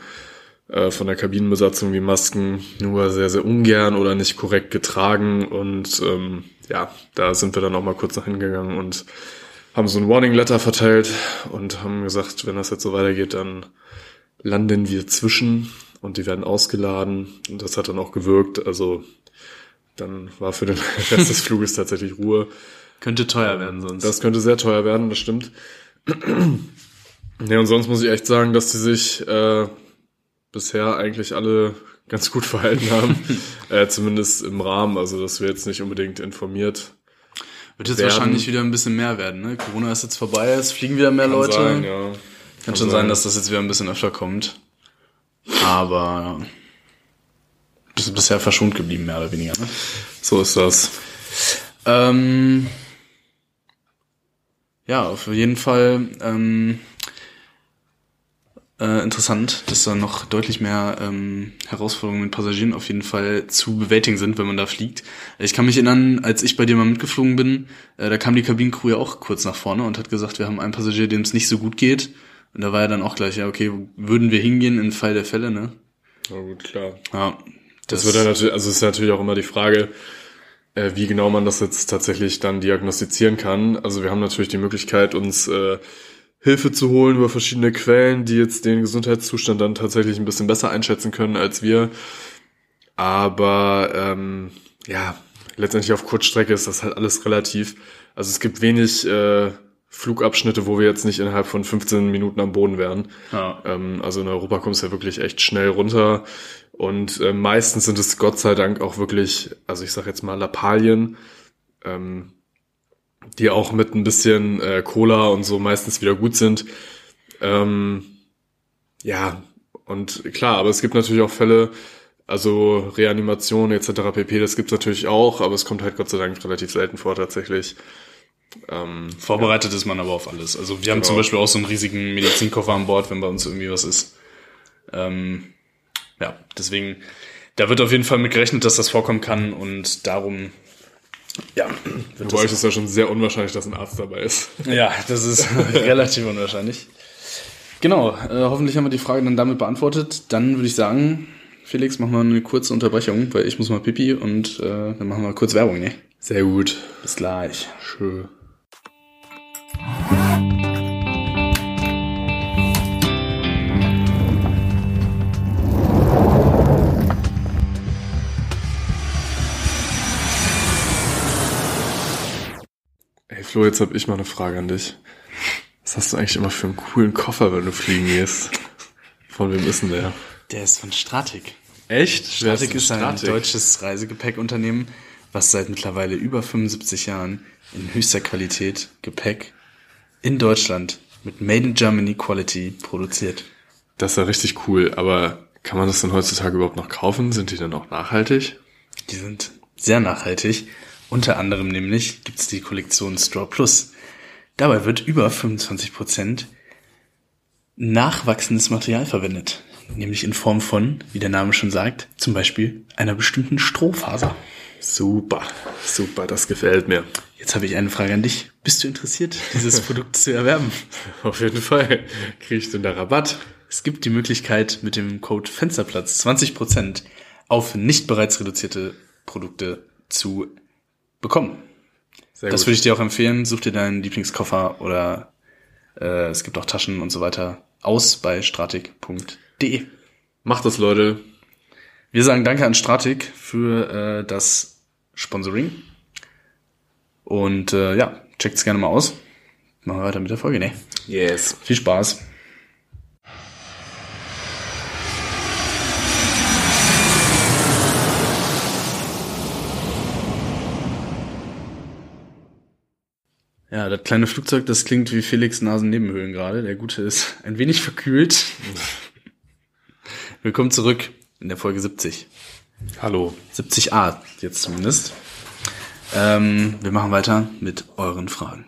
äh, von der Kabinenbesatzung die Masken nur sehr, sehr ungern oder nicht korrekt getragen. Und ähm, ja, da sind wir dann auch mal kurz nach hingegangen und haben so ein Warning Letter verteilt und haben gesagt, wenn das jetzt so weitergeht, dann landen wir zwischen und die werden ausgeladen. Und das hat dann auch gewirkt. Also dann war für den Rest des Fluges tatsächlich Ruhe. Könnte teuer werden sonst. Das könnte sehr teuer werden, das stimmt. ja, und sonst muss ich echt sagen, dass die sich äh, bisher eigentlich alle ganz gut verhalten haben. äh, zumindest im Rahmen, also dass wir jetzt nicht unbedingt informiert. Wird jetzt werden. wahrscheinlich wieder ein bisschen mehr werden, ne? Corona ist jetzt vorbei, es fliegen wieder mehr Kann Leute. Sein, ja. Kann, Kann schon sein. sein, dass das jetzt wieder ein bisschen öfter kommt. Aber ja. Das ist bisher verschont geblieben, mehr oder weniger. Ne? So ist das. Ähm, ja, auf jeden Fall ähm, äh, interessant, dass da noch deutlich mehr ähm, Herausforderungen mit Passagieren auf jeden Fall zu bewältigen sind, wenn man da fliegt. Ich kann mich erinnern, als ich bei dir mal mitgeflogen bin, äh, da kam die Kabinencrew ja auch kurz nach vorne und hat gesagt, wir haben einen Passagier, dem es nicht so gut geht. Und da war ja dann auch gleich, ja, okay, würden wir hingehen im Fall der Fälle, ne? Na gut, klar. Ja. Das, das wird dann natürlich, also ist natürlich auch immer die Frage, äh, wie genau man das jetzt tatsächlich dann diagnostizieren kann. Also wir haben natürlich die Möglichkeit, uns äh, Hilfe zu holen über verschiedene Quellen, die jetzt den Gesundheitszustand dann tatsächlich ein bisschen besser einschätzen können als wir. Aber ähm, ja, letztendlich auf Kurzstrecke ist das halt alles relativ. Also es gibt wenig äh, Flugabschnitte, wo wir jetzt nicht innerhalb von 15 Minuten am Boden wären. Ja. Ähm, also in Europa kommst du ja wirklich echt schnell runter. Und äh, meistens sind es Gott sei Dank auch wirklich, also ich sag jetzt mal Lappalien, ähm, die auch mit ein bisschen äh, Cola und so meistens wieder gut sind. Ähm, ja, und klar, aber es gibt natürlich auch Fälle, also Reanimation etc. pp, das gibt's natürlich auch, aber es kommt halt Gott sei Dank relativ selten vor tatsächlich. Ähm, Vorbereitet ja. ist man aber auf alles. Also wir genau. haben zum Beispiel auch so einen riesigen Medizinkoffer an Bord, wenn bei uns irgendwie was ist. Ähm, ja, deswegen, da wird auf jeden Fall mit gerechnet, dass das vorkommen kann und darum Ja, Wobei es ja schon sehr unwahrscheinlich, dass ein Arzt dabei ist. Ja, das ist relativ unwahrscheinlich. Genau, äh, hoffentlich haben wir die Frage dann damit beantwortet. Dann würde ich sagen, Felix, machen wir eine kurze Unterbrechung, weil ich muss mal pipi und äh, dann machen wir kurz Werbung, ne? Sehr gut. Bis gleich. Schön. Ey Flo, jetzt habe ich mal eine Frage an dich. Was hast du eigentlich immer für einen coolen Koffer, wenn du fliegen gehst? Von wem ist denn der? Der ist von Stratik. Echt? Stratik ist ein deutsches Reisegepäckunternehmen, was seit mittlerweile über 75 Jahren in höchster Qualität Gepäck in Deutschland mit Made in Germany Quality produziert. Das ist ja richtig cool, aber kann man das denn heutzutage überhaupt noch kaufen? Sind die denn auch nachhaltig? Die sind sehr nachhaltig. Unter anderem nämlich gibt's die Kollektion Straw Plus. Dabei wird über 25% nachwachsendes Material verwendet. Nämlich in Form von, wie der Name schon sagt, zum Beispiel einer bestimmten Strohfaser. Super, super, das gefällt mir. Jetzt habe ich eine Frage an dich. Bist du interessiert, dieses Produkt zu erwerben? Auf jeden Fall. Krieg ich denn da Rabatt? Es gibt die Möglichkeit, mit dem Code Fensterplatz 20% auf nicht bereits reduzierte Produkte zu bekommen. Sehr Das gut. würde ich dir auch empfehlen. Such dir deinen Lieblingskoffer oder äh, es gibt auch Taschen und so weiter aus bei stratik.de. Macht das, Leute. Wir sagen Danke an Stratik für äh, das Sponsoring. Und äh, ja, checkt's gerne mal aus. Machen wir weiter mit der Folge, ne? Yes. Viel Spaß. Ja, das kleine Flugzeug, das klingt wie Felix Nasennebenhöhlen gerade. Der Gute ist ein wenig verkühlt. Willkommen zurück in der Folge 70. Hallo. 70a jetzt zumindest. Ähm, wir machen weiter mit euren Fragen,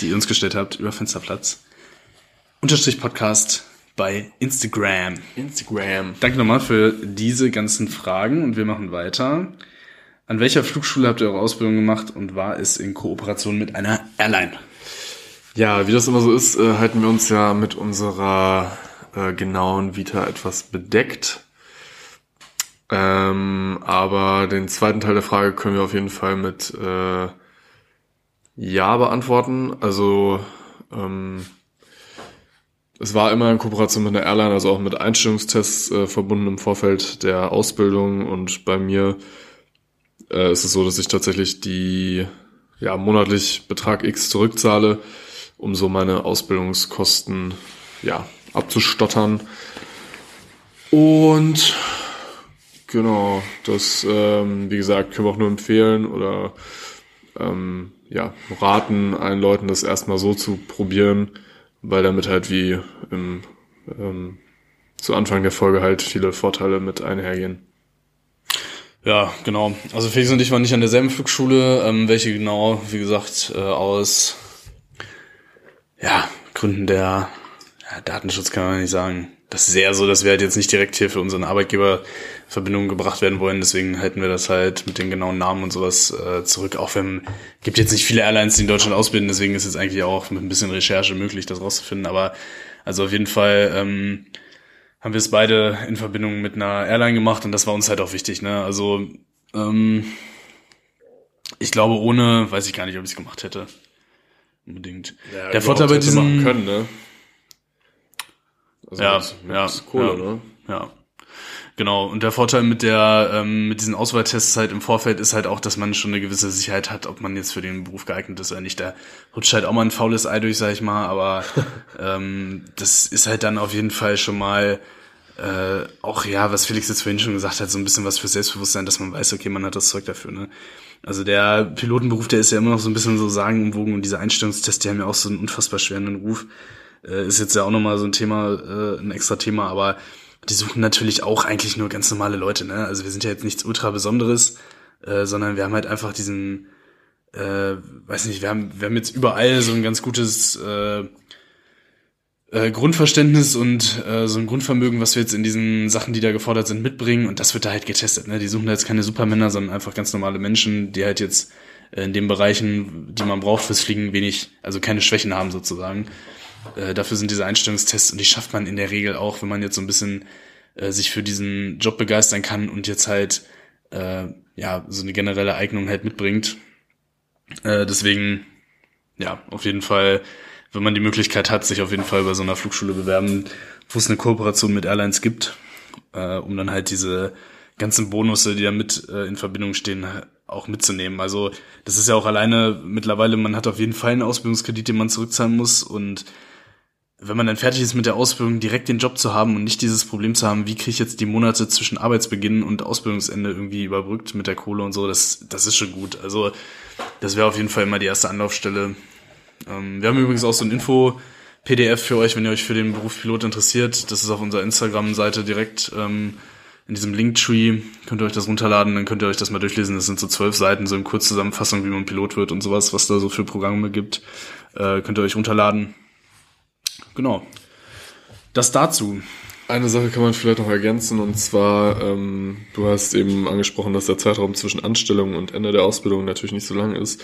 die ihr uns gestellt habt über Fensterplatz. Unterstrich Podcast bei Instagram. Instagram. Danke nochmal für diese ganzen Fragen und wir machen weiter. An welcher Flugschule habt ihr eure Ausbildung gemacht und war es in Kooperation mit einer Airline? Ja, wie das immer so ist, äh, halten wir uns ja mit unserer äh, genauen Vita etwas bedeckt. Ähm, aber den zweiten Teil der Frage können wir auf jeden Fall mit äh, Ja beantworten. Also ähm, es war immer in Kooperation mit einer Airline, also auch mit Einstellungstests äh, verbunden im Vorfeld der Ausbildung. Und bei mir äh, ist es so, dass ich tatsächlich die ja, monatlich Betrag X zurückzahle, um so meine Ausbildungskosten ja, abzustottern. Und genau, das, ähm, wie gesagt, können wir auch nur empfehlen oder ähm, ja, raten allen Leuten, das erstmal so zu probieren, weil damit halt wie im, ähm, zu Anfang der Folge halt viele Vorteile mit einhergehen. Ja, genau. Also Felix und ich waren nicht an derselben Flugschule. Ähm, welche genau, wie gesagt, äh, aus ja, Gründen der ja, Datenschutz kann man nicht sagen. Das ist eher so, dass wir halt jetzt nicht direkt hier für unseren Arbeitgeber Verbindungen gebracht werden wollen. Deswegen halten wir das halt mit den genauen Namen und sowas äh, zurück. Auch wenn gibt jetzt nicht viele Airlines, die in Deutschland ausbilden. Deswegen ist es eigentlich auch mit ein bisschen Recherche möglich, das rauszufinden. Aber also auf jeden Fall ähm, haben wir es beide in Verbindung mit einer Airline gemacht und das war uns halt auch wichtig. Ne? Also ähm, ich glaube, ohne weiß ich gar nicht, ob ich es gemacht hätte. Unbedingt. der Vorteil bei machen können, ne? Also Ja, mit, mit ja, Kohle, ja. ne? Ja. Genau. Und der Vorteil mit der, ähm, mit diesen Auswahltests halt im Vorfeld ist halt auch, dass man schon eine gewisse Sicherheit hat, ob man jetzt für den Beruf geeignet ist oder nicht. Da rutscht halt auch mal ein faules Ei durch, sag ich mal, aber ähm, das ist halt dann auf jeden Fall schon mal äh, auch, ja, was Felix jetzt vorhin schon gesagt hat, so ein bisschen was für Selbstbewusstsein, dass man weiß, okay, man hat das Zeug dafür, ne? Also der Pilotenberuf, der ist ja immer noch so ein bisschen so sagenumwogen und diese Einstellungstests, die haben ja auch so einen unfassbar schweren Ruf. Äh, ist jetzt ja auch nochmal so ein Thema, äh, ein extra Thema, aber die suchen natürlich auch eigentlich nur ganz normale Leute, ne? Also wir sind ja jetzt nichts ultra Besonderes, äh, sondern wir haben halt einfach diesen, äh, weiß nicht, wir haben, wir haben jetzt überall so ein ganz gutes äh, äh, Grundverständnis und äh, so ein Grundvermögen, was wir jetzt in diesen Sachen, die da gefordert sind, mitbringen und das wird da halt getestet. Ne? Die suchen da jetzt keine Supermänner, sondern einfach ganz normale Menschen, die halt jetzt äh, in den Bereichen, die man braucht fürs Fliegen, wenig, also keine Schwächen haben sozusagen. Äh, dafür sind diese Einstellungstests und die schafft man in der Regel auch, wenn man jetzt so ein bisschen äh, sich für diesen Job begeistern kann und jetzt halt äh, ja so eine generelle Eignung halt mitbringt. Äh, deswegen ja auf jeden Fall, wenn man die Möglichkeit hat, sich auf jeden Fall bei so einer Flugschule bewerben, wo es eine Kooperation mit Airlines gibt, äh, um dann halt diese ganzen Bonusse, die damit äh, in Verbindung stehen, auch mitzunehmen. Also das ist ja auch alleine mittlerweile, man hat auf jeden Fall einen Ausbildungskredit, den man zurückzahlen muss und wenn man dann fertig ist mit der Ausbildung, direkt den Job zu haben und nicht dieses Problem zu haben, wie kriege ich jetzt die Monate zwischen Arbeitsbeginn und Ausbildungsende irgendwie überbrückt mit der Kohle und so, das, das ist schon gut. Also das wäre auf jeden Fall immer die erste Anlaufstelle. Ähm, wir haben übrigens auch so ein Info-PDF für euch, wenn ihr euch für den Beruf Pilot interessiert. Das ist auf unserer Instagram-Seite direkt ähm, in diesem Linktree. Könnt ihr euch das runterladen, dann könnt ihr euch das mal durchlesen. Das sind so zwölf Seiten, so in Kurzzusammenfassung, wie man Pilot wird und sowas, was da so für Programme gibt. Äh, könnt ihr euch runterladen genau. Das dazu. Eine Sache kann man vielleicht noch ergänzen und zwar, ähm, du hast eben angesprochen, dass der Zeitraum zwischen Anstellung und Ende der Ausbildung natürlich nicht so lang ist.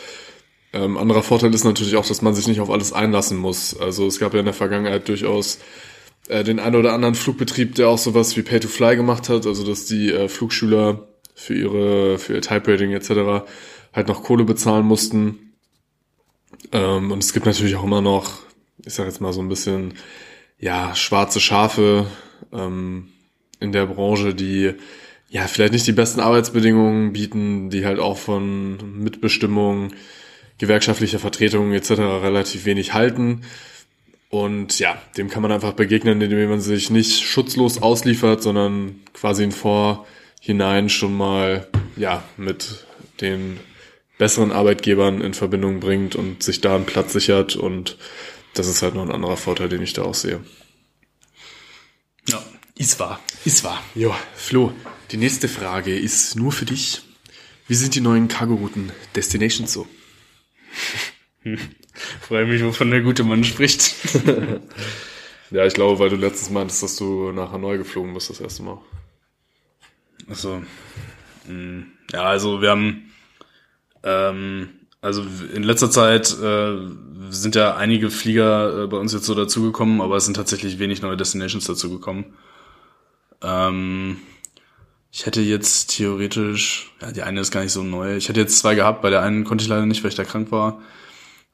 Ähm, anderer Vorteil ist natürlich auch, dass man sich nicht auf alles einlassen muss. Also es gab ja in der Vergangenheit durchaus äh, den einen oder anderen Flugbetrieb, der auch sowas wie Pay to Fly gemacht hat, also dass die äh, Flugschüler für ihre für ihr Type Rating etc. halt noch Kohle bezahlen mussten. Ähm, und es gibt natürlich auch immer noch ich sag jetzt mal so ein bisschen, ja, schwarze Schafe ähm, in der Branche, die ja vielleicht nicht die besten Arbeitsbedingungen bieten, die halt auch von Mitbestimmung, gewerkschaftlicher Vertretung etc. relativ wenig halten. Und ja, dem kann man einfach begegnen, indem man sich nicht schutzlos ausliefert, sondern quasi in Vorhinein schon mal ja mit den besseren Arbeitgebern in Verbindung bringt und sich da einen Platz sichert und das ist halt noch ein anderer Vorteil, den ich da auch sehe. Ja, ist wahr. Ist wahr. Jo, Flo, die nächste Frage ist nur für dich. Wie sind die neuen Cargo-Routen Destinations so? Hm. Freue mich, wovon der gute Mann spricht. ja, ich glaube, weil du letztes Mal meintest, dass du nach Hanoi geflogen bist das erste Mal. Achso. Hm. Ja, also wir haben ähm, also in letzter Zeit äh, sind ja einige Flieger äh, bei uns jetzt so dazugekommen, aber es sind tatsächlich wenig neue Destinations dazugekommen. Ähm, ich hätte jetzt theoretisch, ja, die eine ist gar nicht so neu. Ich hätte jetzt zwei gehabt, bei der einen konnte ich leider nicht, weil ich da krank war.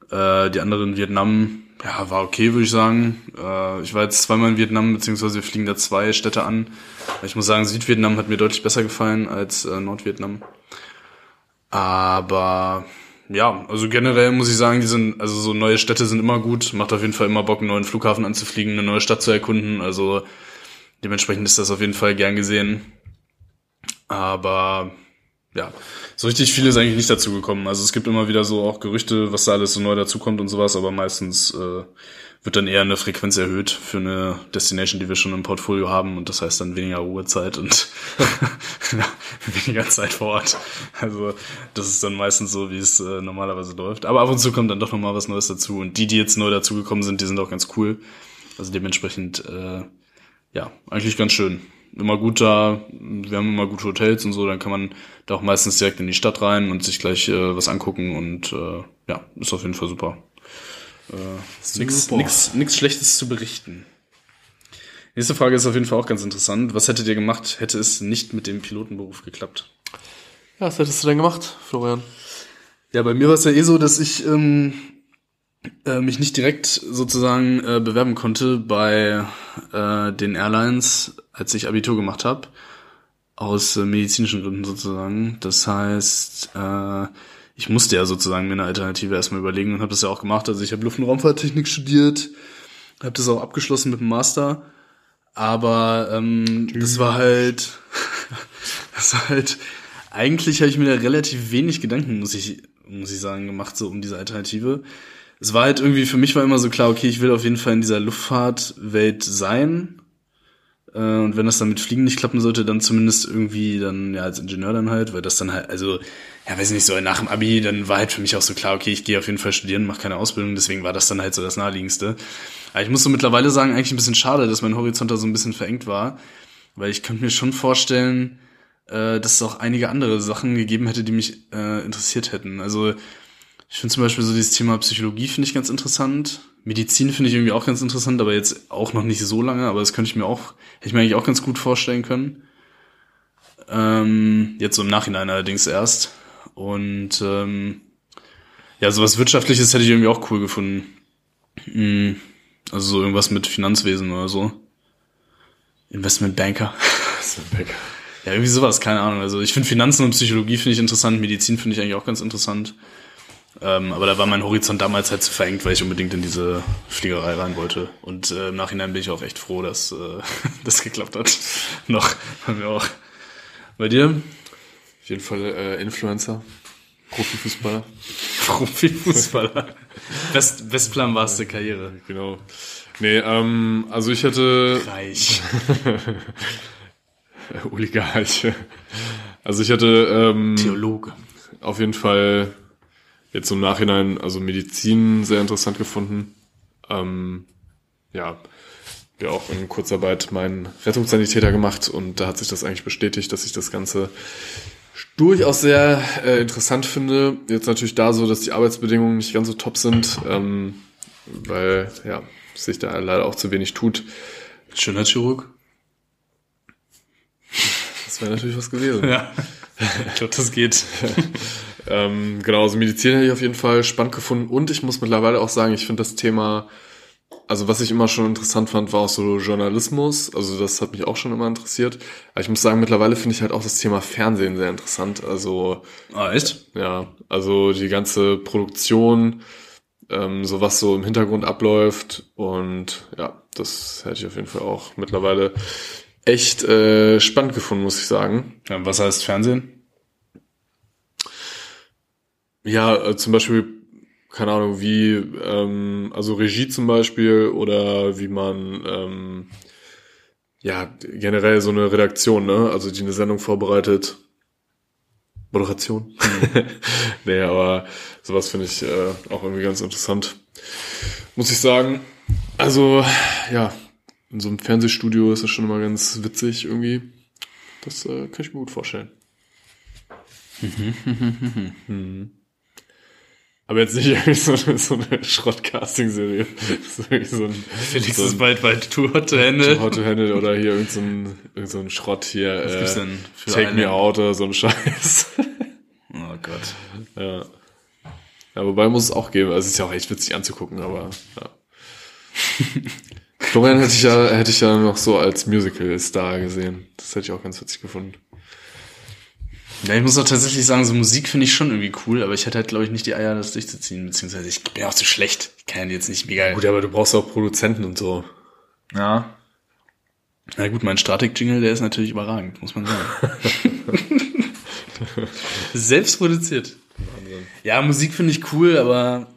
Äh, die andere in Vietnam, ja, war okay, würde ich sagen. Äh, ich war jetzt zweimal in Vietnam, beziehungsweise wir fliegen da zwei Städte an. Ich muss sagen, Südvietnam hat mir deutlich besser gefallen als äh, Nordvietnam. Aber ja, also generell muss ich sagen, die sind, also so neue Städte sind immer gut. Macht auf jeden Fall immer Bock, einen neuen Flughafen anzufliegen, eine neue Stadt zu erkunden. Also dementsprechend ist das auf jeden Fall gern gesehen. Aber ja, so richtig viel ist eigentlich nicht dazu gekommen. Also es gibt immer wieder so auch Gerüchte, was da alles so neu dazukommt und sowas, aber meistens äh, wird dann eher eine Frequenz erhöht für eine Destination, die wir schon im Portfolio haben und das heißt dann weniger Ruhezeit und weniger Zeit vor Ort. Also das ist dann meistens so, wie es äh, normalerweise läuft. Aber ab und zu kommt dann doch nochmal was Neues dazu und die, die jetzt neu dazugekommen sind, die sind auch ganz cool. Also dementsprechend, äh, ja, eigentlich ganz schön. Immer gut da, wir haben immer gute Hotels und so, dann kann man da auch meistens direkt in die Stadt rein und sich gleich äh, was angucken und äh, ja, ist auf jeden Fall super. Äh, nix, nix, nix Schlechtes zu berichten. Nächste Frage ist auf jeden Fall auch ganz interessant. Was hättet ihr gemacht, hätte es nicht mit dem Pilotenberuf geklappt? Ja, was hättest du denn gemacht, Florian? Ja, bei mir war es ja eh so, dass ich ähm, äh, mich nicht direkt sozusagen äh, bewerben konnte bei äh, den Airlines, als ich Abitur gemacht habe. Aus äh, medizinischen Gründen sozusagen. Das heißt, äh, ich musste ja sozusagen mir eine Alternative erstmal überlegen und habe das ja auch gemacht. Also ich habe Luft- und Raumfahrttechnik studiert, habe das auch abgeschlossen mit dem Master. Aber ähm, das war halt, das war halt, eigentlich habe ich mir da relativ wenig Gedanken, muss ich, muss ich sagen, gemacht, so um diese Alternative. Es war halt irgendwie, für mich war immer so klar, okay, ich will auf jeden Fall in dieser Luftfahrtwelt sein. Äh, und wenn das dann mit Fliegen nicht klappen sollte, dann zumindest irgendwie dann ja als Ingenieur dann halt, weil das dann halt, also ja, weiß nicht, so nach dem Abi, dann war halt für mich auch so klar, okay, ich gehe auf jeden Fall studieren, mache keine Ausbildung, deswegen war das dann halt so das Naheliegendste. Aber ich muss so mittlerweile sagen, eigentlich ein bisschen schade, dass mein Horizont da so ein bisschen verengt war, weil ich könnte mir schon vorstellen, äh, dass es auch einige andere Sachen gegeben hätte, die mich äh, interessiert hätten. Also ich finde zum Beispiel so dieses Thema Psychologie finde ich ganz interessant. Medizin finde ich irgendwie auch ganz interessant, aber jetzt auch noch nicht so lange, aber das könnte ich mir auch, hätte ich mir eigentlich auch ganz gut vorstellen können. Ähm, jetzt so im Nachhinein allerdings erst. Und ähm, ja, sowas Wirtschaftliches hätte ich irgendwie auch cool gefunden. Hm, also so irgendwas mit Finanzwesen oder so. Investmentbanker. Investmentbanker. Ja, irgendwie sowas, keine Ahnung. Also ich finde Finanzen und Psychologie finde ich interessant, Medizin finde ich eigentlich auch ganz interessant. Ähm, aber da war mein Horizont damals halt zu verengt, weil ich unbedingt in diese Fliegerei rein wollte. Und äh, im Nachhinein bin ich auch echt froh, dass äh, das geklappt hat. Noch, bei mir auch. Bei dir? Auf jeden Fall äh, Influencer. Profifußballer. Profifußballer. Best, bestplanbarste Karriere. Genau. Nee, ähm, also ich hätte. Reich. Oligarch. Also ich hätte ähm, Theologe. Auf jeden Fall jetzt im Nachhinein, also Medizin sehr interessant gefunden. Ähm, ja, ja auch in Kurzarbeit meinen Rettungssanitäter gemacht und da hat sich das eigentlich bestätigt, dass ich das Ganze durchaus sehr äh, interessant finde. Jetzt natürlich da so, dass die Arbeitsbedingungen nicht ganz so top sind, ähm, weil ja sich da leider auch zu wenig tut. Schönheitschirurg? Das wäre natürlich was gewesen. Ja. Ich glaube, das geht. ähm, genau, also Medizin hätte ich auf jeden Fall spannend gefunden und ich muss mittlerweile auch sagen, ich finde das Thema, also was ich immer schon interessant fand, war auch so Journalismus, also das hat mich auch schon immer interessiert. Aber ich muss sagen, mittlerweile finde ich halt auch das Thema Fernsehen sehr interessant, also... Ah, echt? Ja, also die ganze Produktion, ähm, so was so im Hintergrund abläuft und ja, das hätte ich auf jeden Fall auch mittlerweile echt äh, spannend gefunden, muss ich sagen. Ja, was heißt Fernsehen? Ja, äh, zum Beispiel, keine Ahnung, wie, ähm, also Regie zum Beispiel oder wie man, ähm, ja, generell so eine Redaktion, ne? Also die eine Sendung vorbereitet. Moderation. nee, aber sowas finde ich äh, auch irgendwie ganz interessant. Muss ich sagen. Also, ja, in so einem Fernsehstudio ist das schon immer ganz witzig irgendwie. Das äh, kann ich mir gut vorstellen. hm. Aber jetzt nicht irgendwie so eine, so eine Schrott-Casting-Serie. So, ein, Felix so ein, ist bald bei Too Hot to Handle. Too Hot to Handle oder hier irgend so ein, irgend so ein Schrott hier. Was äh, gibt's denn Take eine? Me Out oder so ein Scheiß. Oh Gott. Ja. Ja, wobei muss es auch geben. Also es ist ja auch echt witzig anzugucken, aber ja. Florian hätte ich ja, hätte ich ja noch so als Musical-Star gesehen. Das hätte ich auch ganz witzig gefunden. Ja, ich muss auch tatsächlich sagen, so Musik finde ich schon irgendwie cool, aber ich hätte halt, glaube ich, nicht die Eier, das durchzuziehen, beziehungsweise ich bin ja auch zu schlecht. Ich kann jetzt nicht mega. Gut, aber du brauchst auch Produzenten und so. Ja. Na gut, mein Statik-Jingle, der ist natürlich überragend, muss man sagen. Selbst produziert. Wahnsinn. Ja, Musik finde ich cool, aber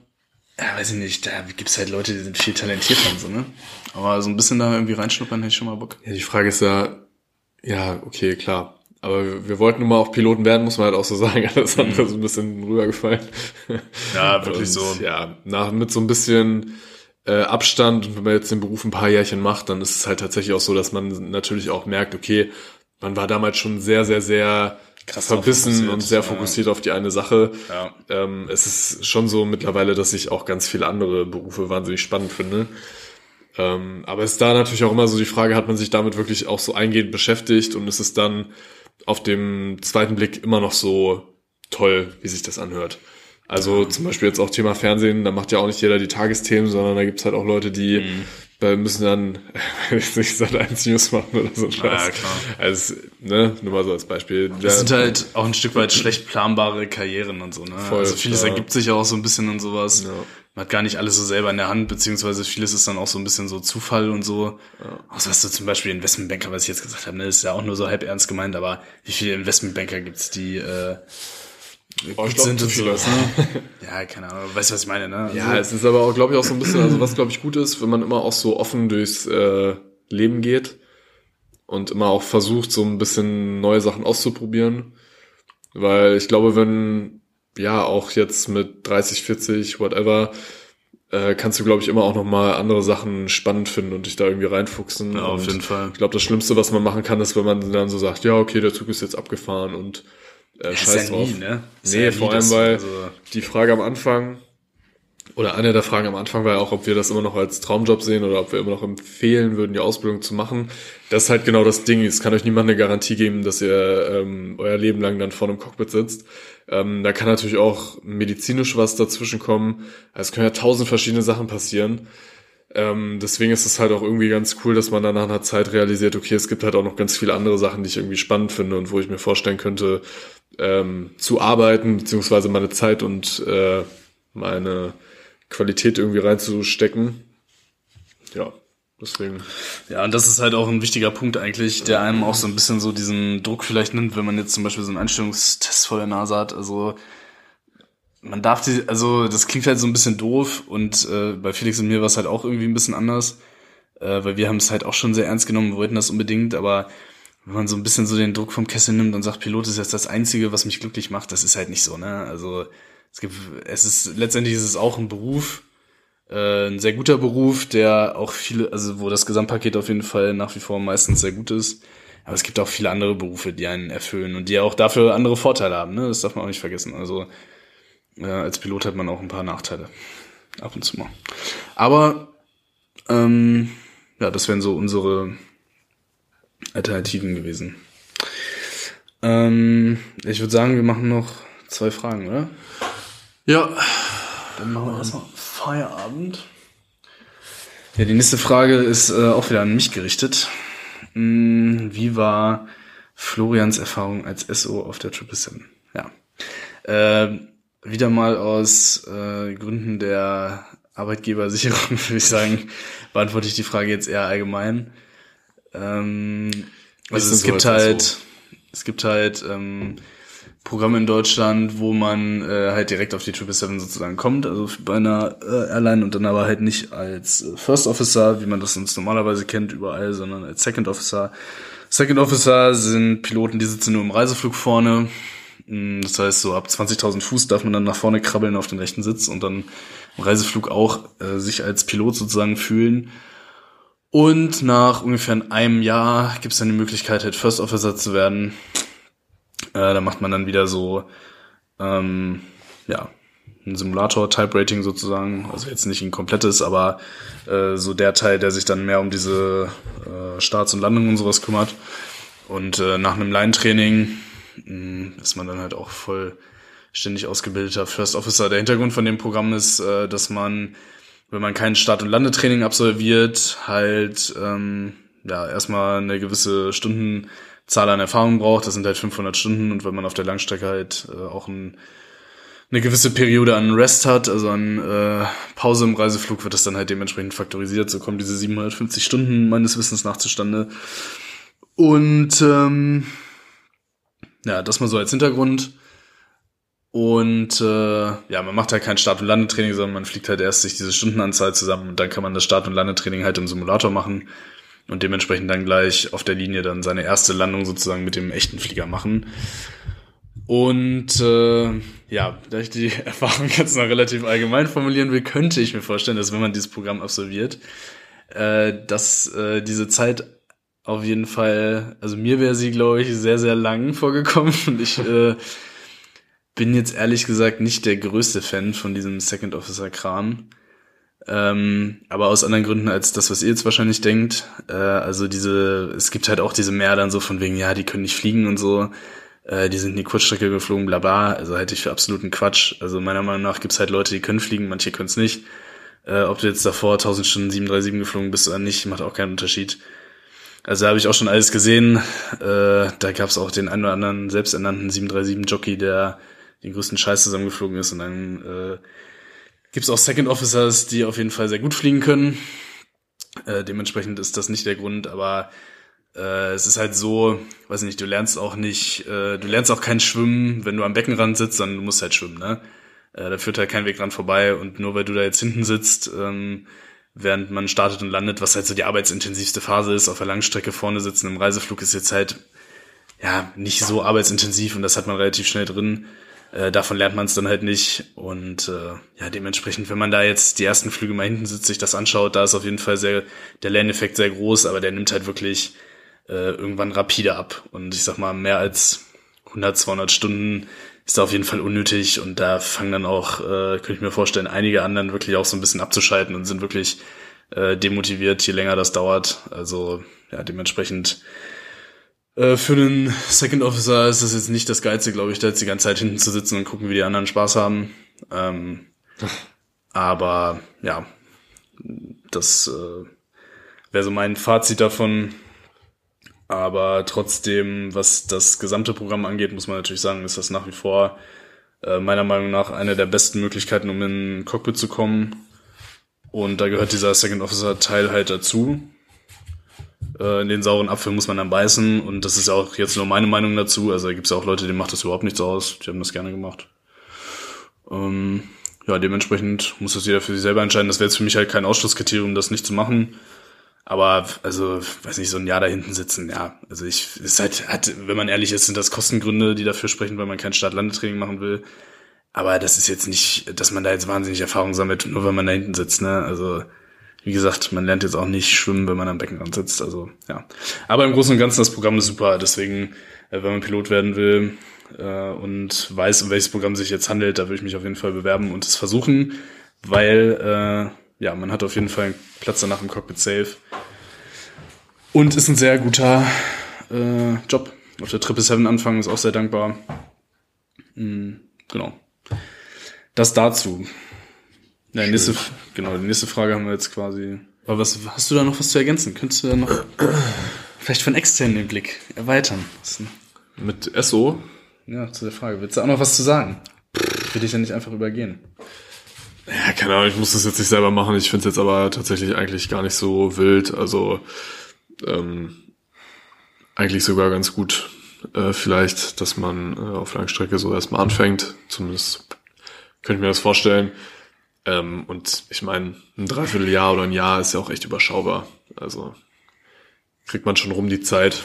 ja, weiß ich nicht, da gibt's halt Leute, die sind viel talentierter und so, ne? Aber so ein bisschen da irgendwie reinschnuppern hätte ich schon mal Bock. Ja, die Frage ist ja, ja, okay, klar. Aber wir, wollten nun mal auch Piloten werden, muss man halt auch so sagen. Alles andere ist ein bisschen rübergefallen. Ja, wirklich Und, so. Ja, nach, mit so ein bisschen äh, Abstand und wenn man jetzt den Beruf ein paar Jährchen macht, dann ist es halt tatsächlich auch so, dass man natürlich auch merkt, okay, man war damals schon sehr, sehr, sehr Krass verbissen und sehr ja. fokussiert auf die eine Sache. Ja. Ähm, es ist schon so mittlerweile, dass ich auch ganz viele andere Berufe wahnsinnig spannend finde. Ähm, aber es ist da natürlich auch immer so die Frage, hat man sich damit wirklich auch so eingehend beschäftigt und ist es dann auf dem zweiten Blick immer noch so toll, wie sich das anhört. Also zum Beispiel jetzt auch Thema Fernsehen, da macht ja auch nicht jeder die Tagesthemen, sondern da gibt's halt auch Leute, die Mhm. äh, müssen dann weiß nicht seit eins News machen oder so ein Scheiß. Ja, klar. Also, ne, nur mal so als Beispiel. Das sind halt auch ein Stück weit schlecht planbare Karrieren und so, ne? Voll, also vieles ja. ergibt sich auch so ein bisschen und sowas. Ja. Man hat gar nicht alles so selber in der Hand, beziehungsweise vieles ist dann auch so ein bisschen so Zufall und so. Also was du zum Beispiel Investmentbanker, was ich jetzt gesagt habe, ne, ist ja auch nur so halb ernst gemeint, aber wie viele Investmentbanker gibt's, die äh, Oh, gut glaub, sind und sowas, ne? Ja, keine Ahnung, weißt du, was ich meine, ne? Also, Ja, es ist aber auch, glaube ich, auch so ein bisschen, also was, glaube ich, gut ist, wenn man immer auch so offen durchs äh, Leben geht und immer auch versucht, so ein bisschen neue Sachen auszuprobieren. Weil ich glaube, wenn, ja, auch jetzt mit 30, 40, whatever, äh, kannst du, glaube ich, immer auch nochmal andere Sachen spannend finden und dich da irgendwie reinfuchsen. Ja, auf jeden Fall. Ich glaube, das Schlimmste, was man machen kann, ist, wenn man dann so sagt, ja, okay, der Zug ist jetzt abgefahren und äh, scheiß ist ja drauf. nie, ne? Nee, ja vor allem, weil also- die Frage am Anfang, oder eine der Fragen am Anfang war ja auch, ob wir das immer noch als Traumjob sehen oder ob wir immer noch empfehlen würden, die Ausbildung zu machen. Das ist halt genau das Ding. Es kann euch niemand eine Garantie geben, dass ihr ähm, euer Leben lang dann vor einem Cockpit sitzt. Ähm, da kann natürlich auch medizinisch was dazwischen kommen. Es können ja tausend verschiedene Sachen passieren. Ähm, deswegen ist es halt auch irgendwie ganz cool, dass man dann nach einer Zeit realisiert, okay, es gibt halt auch noch ganz viele andere Sachen, die ich irgendwie spannend finde und wo ich mir vorstellen könnte, ähm, zu arbeiten, beziehungsweise meine Zeit und äh, meine Qualität irgendwie reinzustecken. Ja, deswegen. Ja, und das ist halt auch ein wichtiger Punkt eigentlich, der einem auch so ein bisschen so diesen Druck vielleicht nimmt, wenn man jetzt zum Beispiel so einen Einstellungstest vor der Nase hat. Also man darf die, also das klingt halt so ein bisschen doof und äh, bei Felix und mir war es halt auch irgendwie ein bisschen anders, äh, weil wir haben es halt auch schon sehr ernst genommen, wir wollten das unbedingt, aber wenn man so ein bisschen so den Druck vom Kessel nimmt und sagt, Pilot ist jetzt das Einzige, was mich glücklich macht, das ist halt nicht so, ne? Also es gibt, es ist, letztendlich ist es auch ein Beruf, äh, ein sehr guter Beruf, der auch viele, also wo das Gesamtpaket auf jeden Fall nach wie vor meistens sehr gut ist. Aber es gibt auch viele andere Berufe, die einen erfüllen und die auch dafür andere Vorteile haben, ne? Das darf man auch nicht vergessen. Also äh, als Pilot hat man auch ein paar Nachteile. Ab und zu mal. Aber ähm, ja, das wären so unsere Alternativen gewesen. Ähm, ich würde sagen, wir machen noch zwei Fragen, oder? Ja, Dann machen wir erstmal Feierabend. Ja, die nächste Frage ist äh, auch wieder an mich gerichtet. Hm, wie war Florians Erfahrung als SO auf der 777? Ja. Äh, wieder mal aus äh, Gründen der Arbeitgebersicherung, würde ich sagen, beantworte ich die Frage jetzt eher allgemein. Ähm, also es so gibt halt, SO? es gibt halt ähm, Programme in Deutschland, wo man äh, halt direkt auf die 777 sozusagen kommt, also bei einer äh, Airline und dann aber halt nicht als äh, First Officer, wie man das sonst normalerweise kennt überall, sondern als Second Officer. Second Officer sind Piloten, die sitzen nur im Reiseflug vorne. Mm, Das heißt, so ab 20.000 Fuß darf man dann nach vorne krabbeln auf den rechten Sitz und dann im Reiseflug auch äh, sich als Pilot sozusagen fühlen. Und nach ungefähr einem Jahr gibt es dann die Möglichkeit, halt First Officer zu werden. Äh, da macht man dann wieder so, ähm, ja, ein Simulator-Type-Rating sozusagen. Also jetzt nicht ein komplettes, aber äh, so der Teil, der sich dann mehr um diese äh, Starts und Landungen und sowas kümmert. Und äh, nach einem Line-Training mh, ist man dann halt auch vollständig ausgebildeter First Officer. Der Hintergrund von dem Programm ist, äh, dass man, wenn man kein Start- und Landetraining absolviert, halt ähm, ja erstmal eine gewisse Stundenzahl an Erfahrung braucht. Das sind halt 500 Stunden und wenn man auf der Langstrecke halt äh, auch ein eine gewisse Periode an Rest hat, also an äh, Pause im Reiseflug, wird das dann halt dementsprechend faktorisiert. So kommen diese 750 Stunden meines Wissens nach zustande. Und ähm, ja, das mal so als Hintergrund. Und äh, ja, man macht halt kein Start- und Landetraining, sondern man fliegt halt erst sich diese Stundenanzahl zusammen und dann kann man das Start- und Landetraining halt im Simulator machen und dementsprechend dann gleich auf der Linie dann seine erste Landung sozusagen mit dem echten Flieger machen. Und äh, ja, da ich die Erfahrung jetzt noch relativ allgemein formulieren will, könnte ich mir vorstellen, dass wenn man dieses Programm absolviert, äh, dass äh, diese Zeit auf jeden Fall, also mir wäre sie, glaube ich, sehr, sehr lang vorgekommen. Und ich äh, bin jetzt ehrlich gesagt nicht der größte Fan von diesem Second Officer Kram. Ähm, aber aus anderen Gründen als das, was ihr jetzt wahrscheinlich denkt. Äh, also diese, es gibt halt auch diese mehr dann so von wegen, ja, die können nicht fliegen und so. Äh, die sind in die Kurzstrecke geflogen, bla bla. Also halte ich für absoluten Quatsch. Also meiner Meinung nach gibt's halt Leute, die können fliegen, manche können es nicht. Äh, ob du jetzt davor 1000 Stunden 737 geflogen bist oder nicht, macht auch keinen Unterschied. Also da habe ich auch schon alles gesehen. Äh, da gab's auch den einen oder anderen selbsternannten 737-Jockey, der den größten Scheiß zusammengeflogen ist. Und dann äh, gibt's auch Second Officers, die auf jeden Fall sehr gut fliegen können. Äh, dementsprechend ist das nicht der Grund, aber äh, es ist halt so, weiß nicht, du lernst auch nicht, äh, du lernst auch kein Schwimmen, wenn du am Beckenrand sitzt, sondern du musst halt schwimmen, ne? Äh, da führt halt kein Weg dran vorbei und nur weil du da jetzt hinten sitzt, ähm, während man startet und landet, was halt so die arbeitsintensivste Phase ist, auf der Langstrecke vorne sitzen im Reiseflug ist jetzt halt ja nicht so arbeitsintensiv und das hat man relativ schnell drin. Äh, davon lernt man es dann halt nicht. Und äh, ja, dementsprechend, wenn man da jetzt die ersten Flüge mal hinten sitzt, sich das anschaut, da ist auf jeden Fall sehr der Lerneffekt sehr groß, aber der nimmt halt wirklich äh, irgendwann rapide ab. Und ich sag mal, mehr als 100, 200 Stunden ist da auf jeden Fall unnötig und da fangen dann auch, äh, könnte ich mir vorstellen, einige anderen wirklich auch so ein bisschen abzuschalten und sind wirklich äh, demotiviert, je länger das dauert. Also ja, dementsprechend äh, für einen Second Officer ist das jetzt nicht das Geilste, glaube ich, da jetzt die ganze Zeit hinten zu sitzen und gucken, wie die anderen Spaß haben. Ähm, aber ja, das äh, wäre so mein Fazit davon. Aber trotzdem, was das gesamte Programm angeht, muss man natürlich sagen, ist das nach wie vor äh, meiner Meinung nach eine der besten Möglichkeiten, um in ein Cockpit zu kommen. Und da gehört dieser Second Officer Teil halt dazu. Äh, in den sauren Apfel muss man dann beißen. Und das ist auch jetzt nur meine Meinung dazu. Also da gibt es ja auch Leute, denen macht das überhaupt nichts aus. Die haben das gerne gemacht. Ähm, ja, dementsprechend muss das jeder für sich selber entscheiden. Das wäre jetzt für mich halt kein Ausschlusskriterium, das nicht zu machen. Aber also, weiß nicht, so ein Jahr da hinten sitzen, ja. Also ich, ist halt, hat, wenn man ehrlich ist, sind das Kostengründe, die dafür sprechen, weil man kein Start-Landetraining machen will. Aber das ist jetzt nicht, dass man da jetzt wahnsinnig Erfahrung sammelt, nur wenn man da hinten sitzt, ne? Also, wie gesagt, man lernt jetzt auch nicht schwimmen, wenn man am Beckenrand sitzt. Also, ja. Aber im Großen und Ganzen, das Programm ist super. Deswegen, äh, wenn man Pilot werden will äh, und weiß, um welches Programm sich jetzt handelt, da würde ich mich auf jeden Fall bewerben und es versuchen, weil äh, ja, man hat auf jeden Fall einen Platz danach im Cockpit safe. Und ist ein sehr guter äh, Job. Auf der Triple Seven anfangen ist auch sehr dankbar. Mhm, genau. Das dazu. Ja, die nächste, genau, die nächste Frage haben wir jetzt quasi. Aber was hast du da noch was zu ergänzen? Könntest du da noch vielleicht von extern den Blick erweitern? Mit SO? Ja, zu der Frage. Willst du auch noch was zu sagen? Will ich ja nicht einfach übergehen. Ja, keine Ahnung, ich muss das jetzt nicht selber machen. Ich finde es jetzt aber tatsächlich eigentlich gar nicht so wild. Also ähm, eigentlich sogar ganz gut äh, vielleicht, dass man äh, auf Langstrecke so erstmal anfängt. Zumindest könnte ich mir das vorstellen. Ähm, und ich meine, ein Dreivierteljahr oder ein Jahr ist ja auch echt überschaubar. Also kriegt man schon rum die Zeit.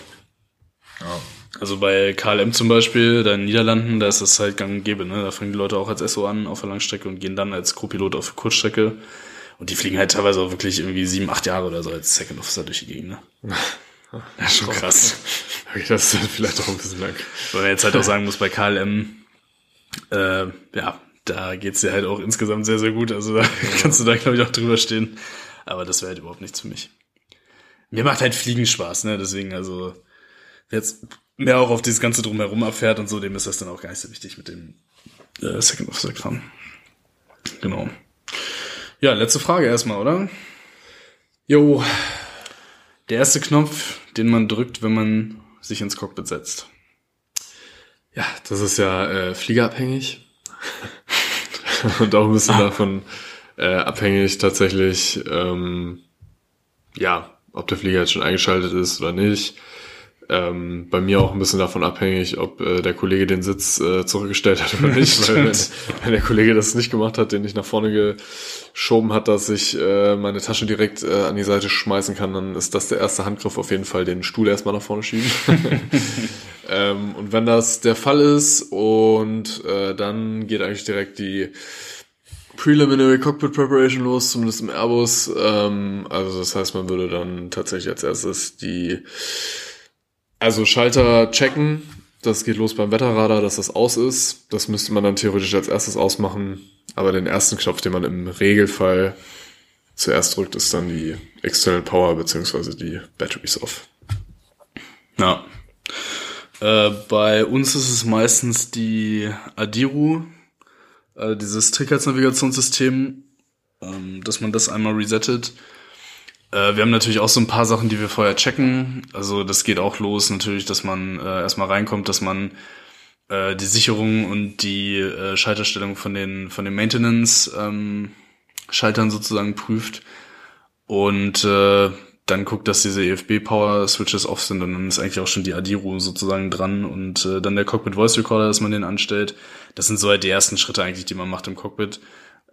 Ja. Also bei KLM zum Beispiel, da in den Niederlanden, da ist das halt gang und gäbe, ne? Da fangen die Leute auch als SO an auf der Langstrecke und gehen dann als Co-Pilot auf der Kurzstrecke. Und die fliegen halt teilweise auch wirklich irgendwie sieben, acht Jahre oder so als Second Officer durch die Gegend, ne? Ja, schon krass. Okay, das ist vielleicht auch ein bisschen lang. Weil man jetzt halt auch sagen muss, bei KLM, äh, ja, da geht's dir halt auch insgesamt sehr, sehr gut. Also da kannst du da, glaube ich, auch drüber stehen. Aber das wäre halt überhaupt nichts für mich. Mir macht halt Fliegen Spaß, ne? Deswegen, also, jetzt mehr auch auf dieses ganze Drumherum abfährt und so, dem ist das dann auch gar nicht so wichtig mit dem äh, Second Officer Kram. Genau. Ja, letzte Frage erstmal, oder? Jo. Der erste Knopf, den man drückt, wenn man sich ins Cockpit setzt. Ja, das ist ja äh, fliegerabhängig. und auch ein bisschen ah. davon äh, abhängig tatsächlich, ähm, ja, ob der Flieger jetzt schon eingeschaltet ist oder nicht. Ähm, bei mir auch ein bisschen davon abhängig, ob äh, der Kollege den Sitz äh, zurückgestellt hat oder nicht. Weil wenn, wenn der Kollege das nicht gemacht hat, den ich nach vorne geschoben hat, dass ich äh, meine Tasche direkt äh, an die Seite schmeißen kann, dann ist das der erste Handgriff auf jeden Fall, den Stuhl erstmal nach vorne schieben. ähm, und wenn das der Fall ist und äh, dann geht eigentlich direkt die Preliminary Cockpit Preparation los, zumindest im Airbus. Ähm, also das heißt, man würde dann tatsächlich als erstes die also Schalter checken, das geht los beim Wetterradar, dass das aus ist. Das müsste man dann theoretisch als erstes ausmachen. Aber den ersten Knopf, den man im Regelfall zuerst drückt, ist dann die External Power beziehungsweise die Batteries off. Ja. Äh, bei uns ist es meistens die Adiru, äh, dieses Trickheitsnavigationssystem, ähm, dass man das einmal resettet. Äh, wir haben natürlich auch so ein paar Sachen, die wir vorher checken. Also das geht auch los natürlich, dass man äh, erstmal reinkommt, dass man äh, die Sicherung und die äh, Schalterstellung von den von den Maintenance ähm, sozusagen prüft und äh, dann guckt, dass diese EFB Power Switches off sind und dann ist eigentlich auch schon die Adiru sozusagen dran und äh, dann der Cockpit Voice Recorder, dass man den anstellt. Das sind so halt die ersten Schritte eigentlich, die man macht im Cockpit.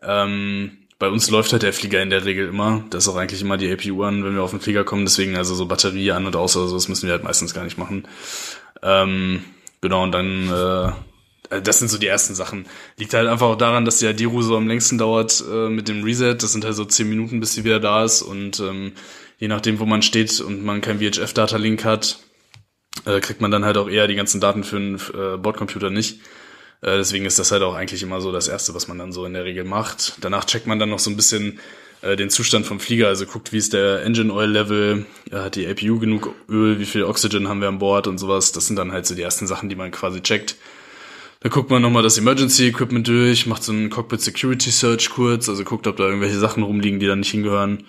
Ähm, bei uns läuft halt der Flieger in der Regel immer. Das ist auch eigentlich immer die APU an, wenn wir auf den Flieger kommen. Deswegen also so Batterie an und aus oder so, das müssen wir halt meistens gar nicht machen. Ähm, genau, und dann, äh, äh, das sind so die ersten Sachen. Liegt halt einfach auch daran, dass die Adiru so am längsten dauert äh, mit dem Reset. Das sind halt so zehn Minuten, bis sie wieder da ist. Und ähm, je nachdem, wo man steht und man kein VHF-Data-Link hat, äh, kriegt man dann halt auch eher die ganzen Daten für einen äh, Bordcomputer nicht. Äh, deswegen ist das halt auch eigentlich immer so das Erste, was man dann so in der Regel macht. Danach checkt man dann noch so ein bisschen äh, den Zustand vom Flieger, also guckt, wie ist der Engine Oil Level, hat die APU genug Öl, wie viel Oxygen haben wir an Bord und sowas. Das sind dann halt so die ersten Sachen, die man quasi checkt. Da guckt man nochmal das Emergency Equipment durch, macht so einen Cockpit Security Search kurz, also guckt, ob da irgendwelche Sachen rumliegen, die da nicht hingehören.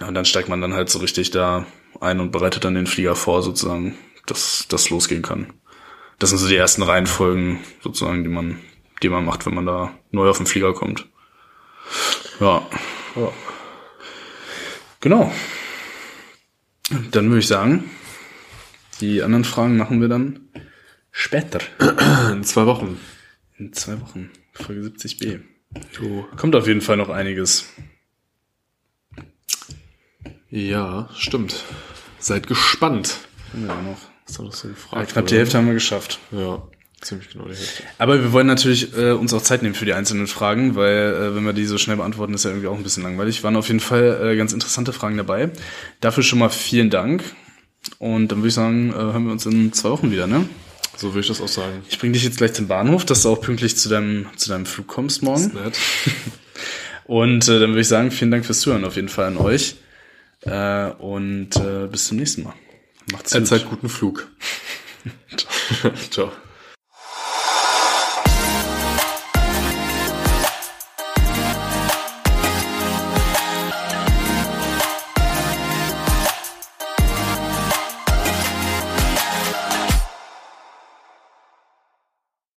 Ja, und dann steigt man dann halt so richtig da ein und bereitet dann den Flieger vor, sozusagen, dass das losgehen kann. Das sind so die ersten Reihenfolgen, sozusagen, die man, die man macht, wenn man da neu auf den Flieger kommt. Ja. ja. Genau. Dann würde ich sagen, die anderen Fragen machen wir dann später. In zwei Wochen. In zwei Wochen. Folge 70b. Jo. Kommt auf jeden Fall noch einiges. Ja, stimmt. Seid gespannt. Haben wir noch? Was hat das so gefragt? Ja, knapp die Hälfte haben wir geschafft. Ja, ziemlich genau die Hälfte. Aber wir wollen natürlich äh, uns auch Zeit nehmen für die einzelnen Fragen, weil äh, wenn wir die so schnell beantworten, ist ja irgendwie auch ein bisschen langweilig. Waren auf jeden Fall äh, ganz interessante Fragen dabei. Dafür schon mal vielen Dank. Und dann würde ich sagen, äh, hören wir uns in zwei Wochen wieder, ne? So würde ich das auch sagen. Ich bringe dich jetzt gleich zum Bahnhof, dass du auch pünktlich zu deinem, zu deinem Flug kommst morgen. Das ist nett. Und äh, dann würde ich sagen, vielen Dank fürs Zuhören auf jeden Fall an euch. Äh, und äh, bis zum nächsten Mal. Macht's gut. Erzeit guten Flug. Ciao.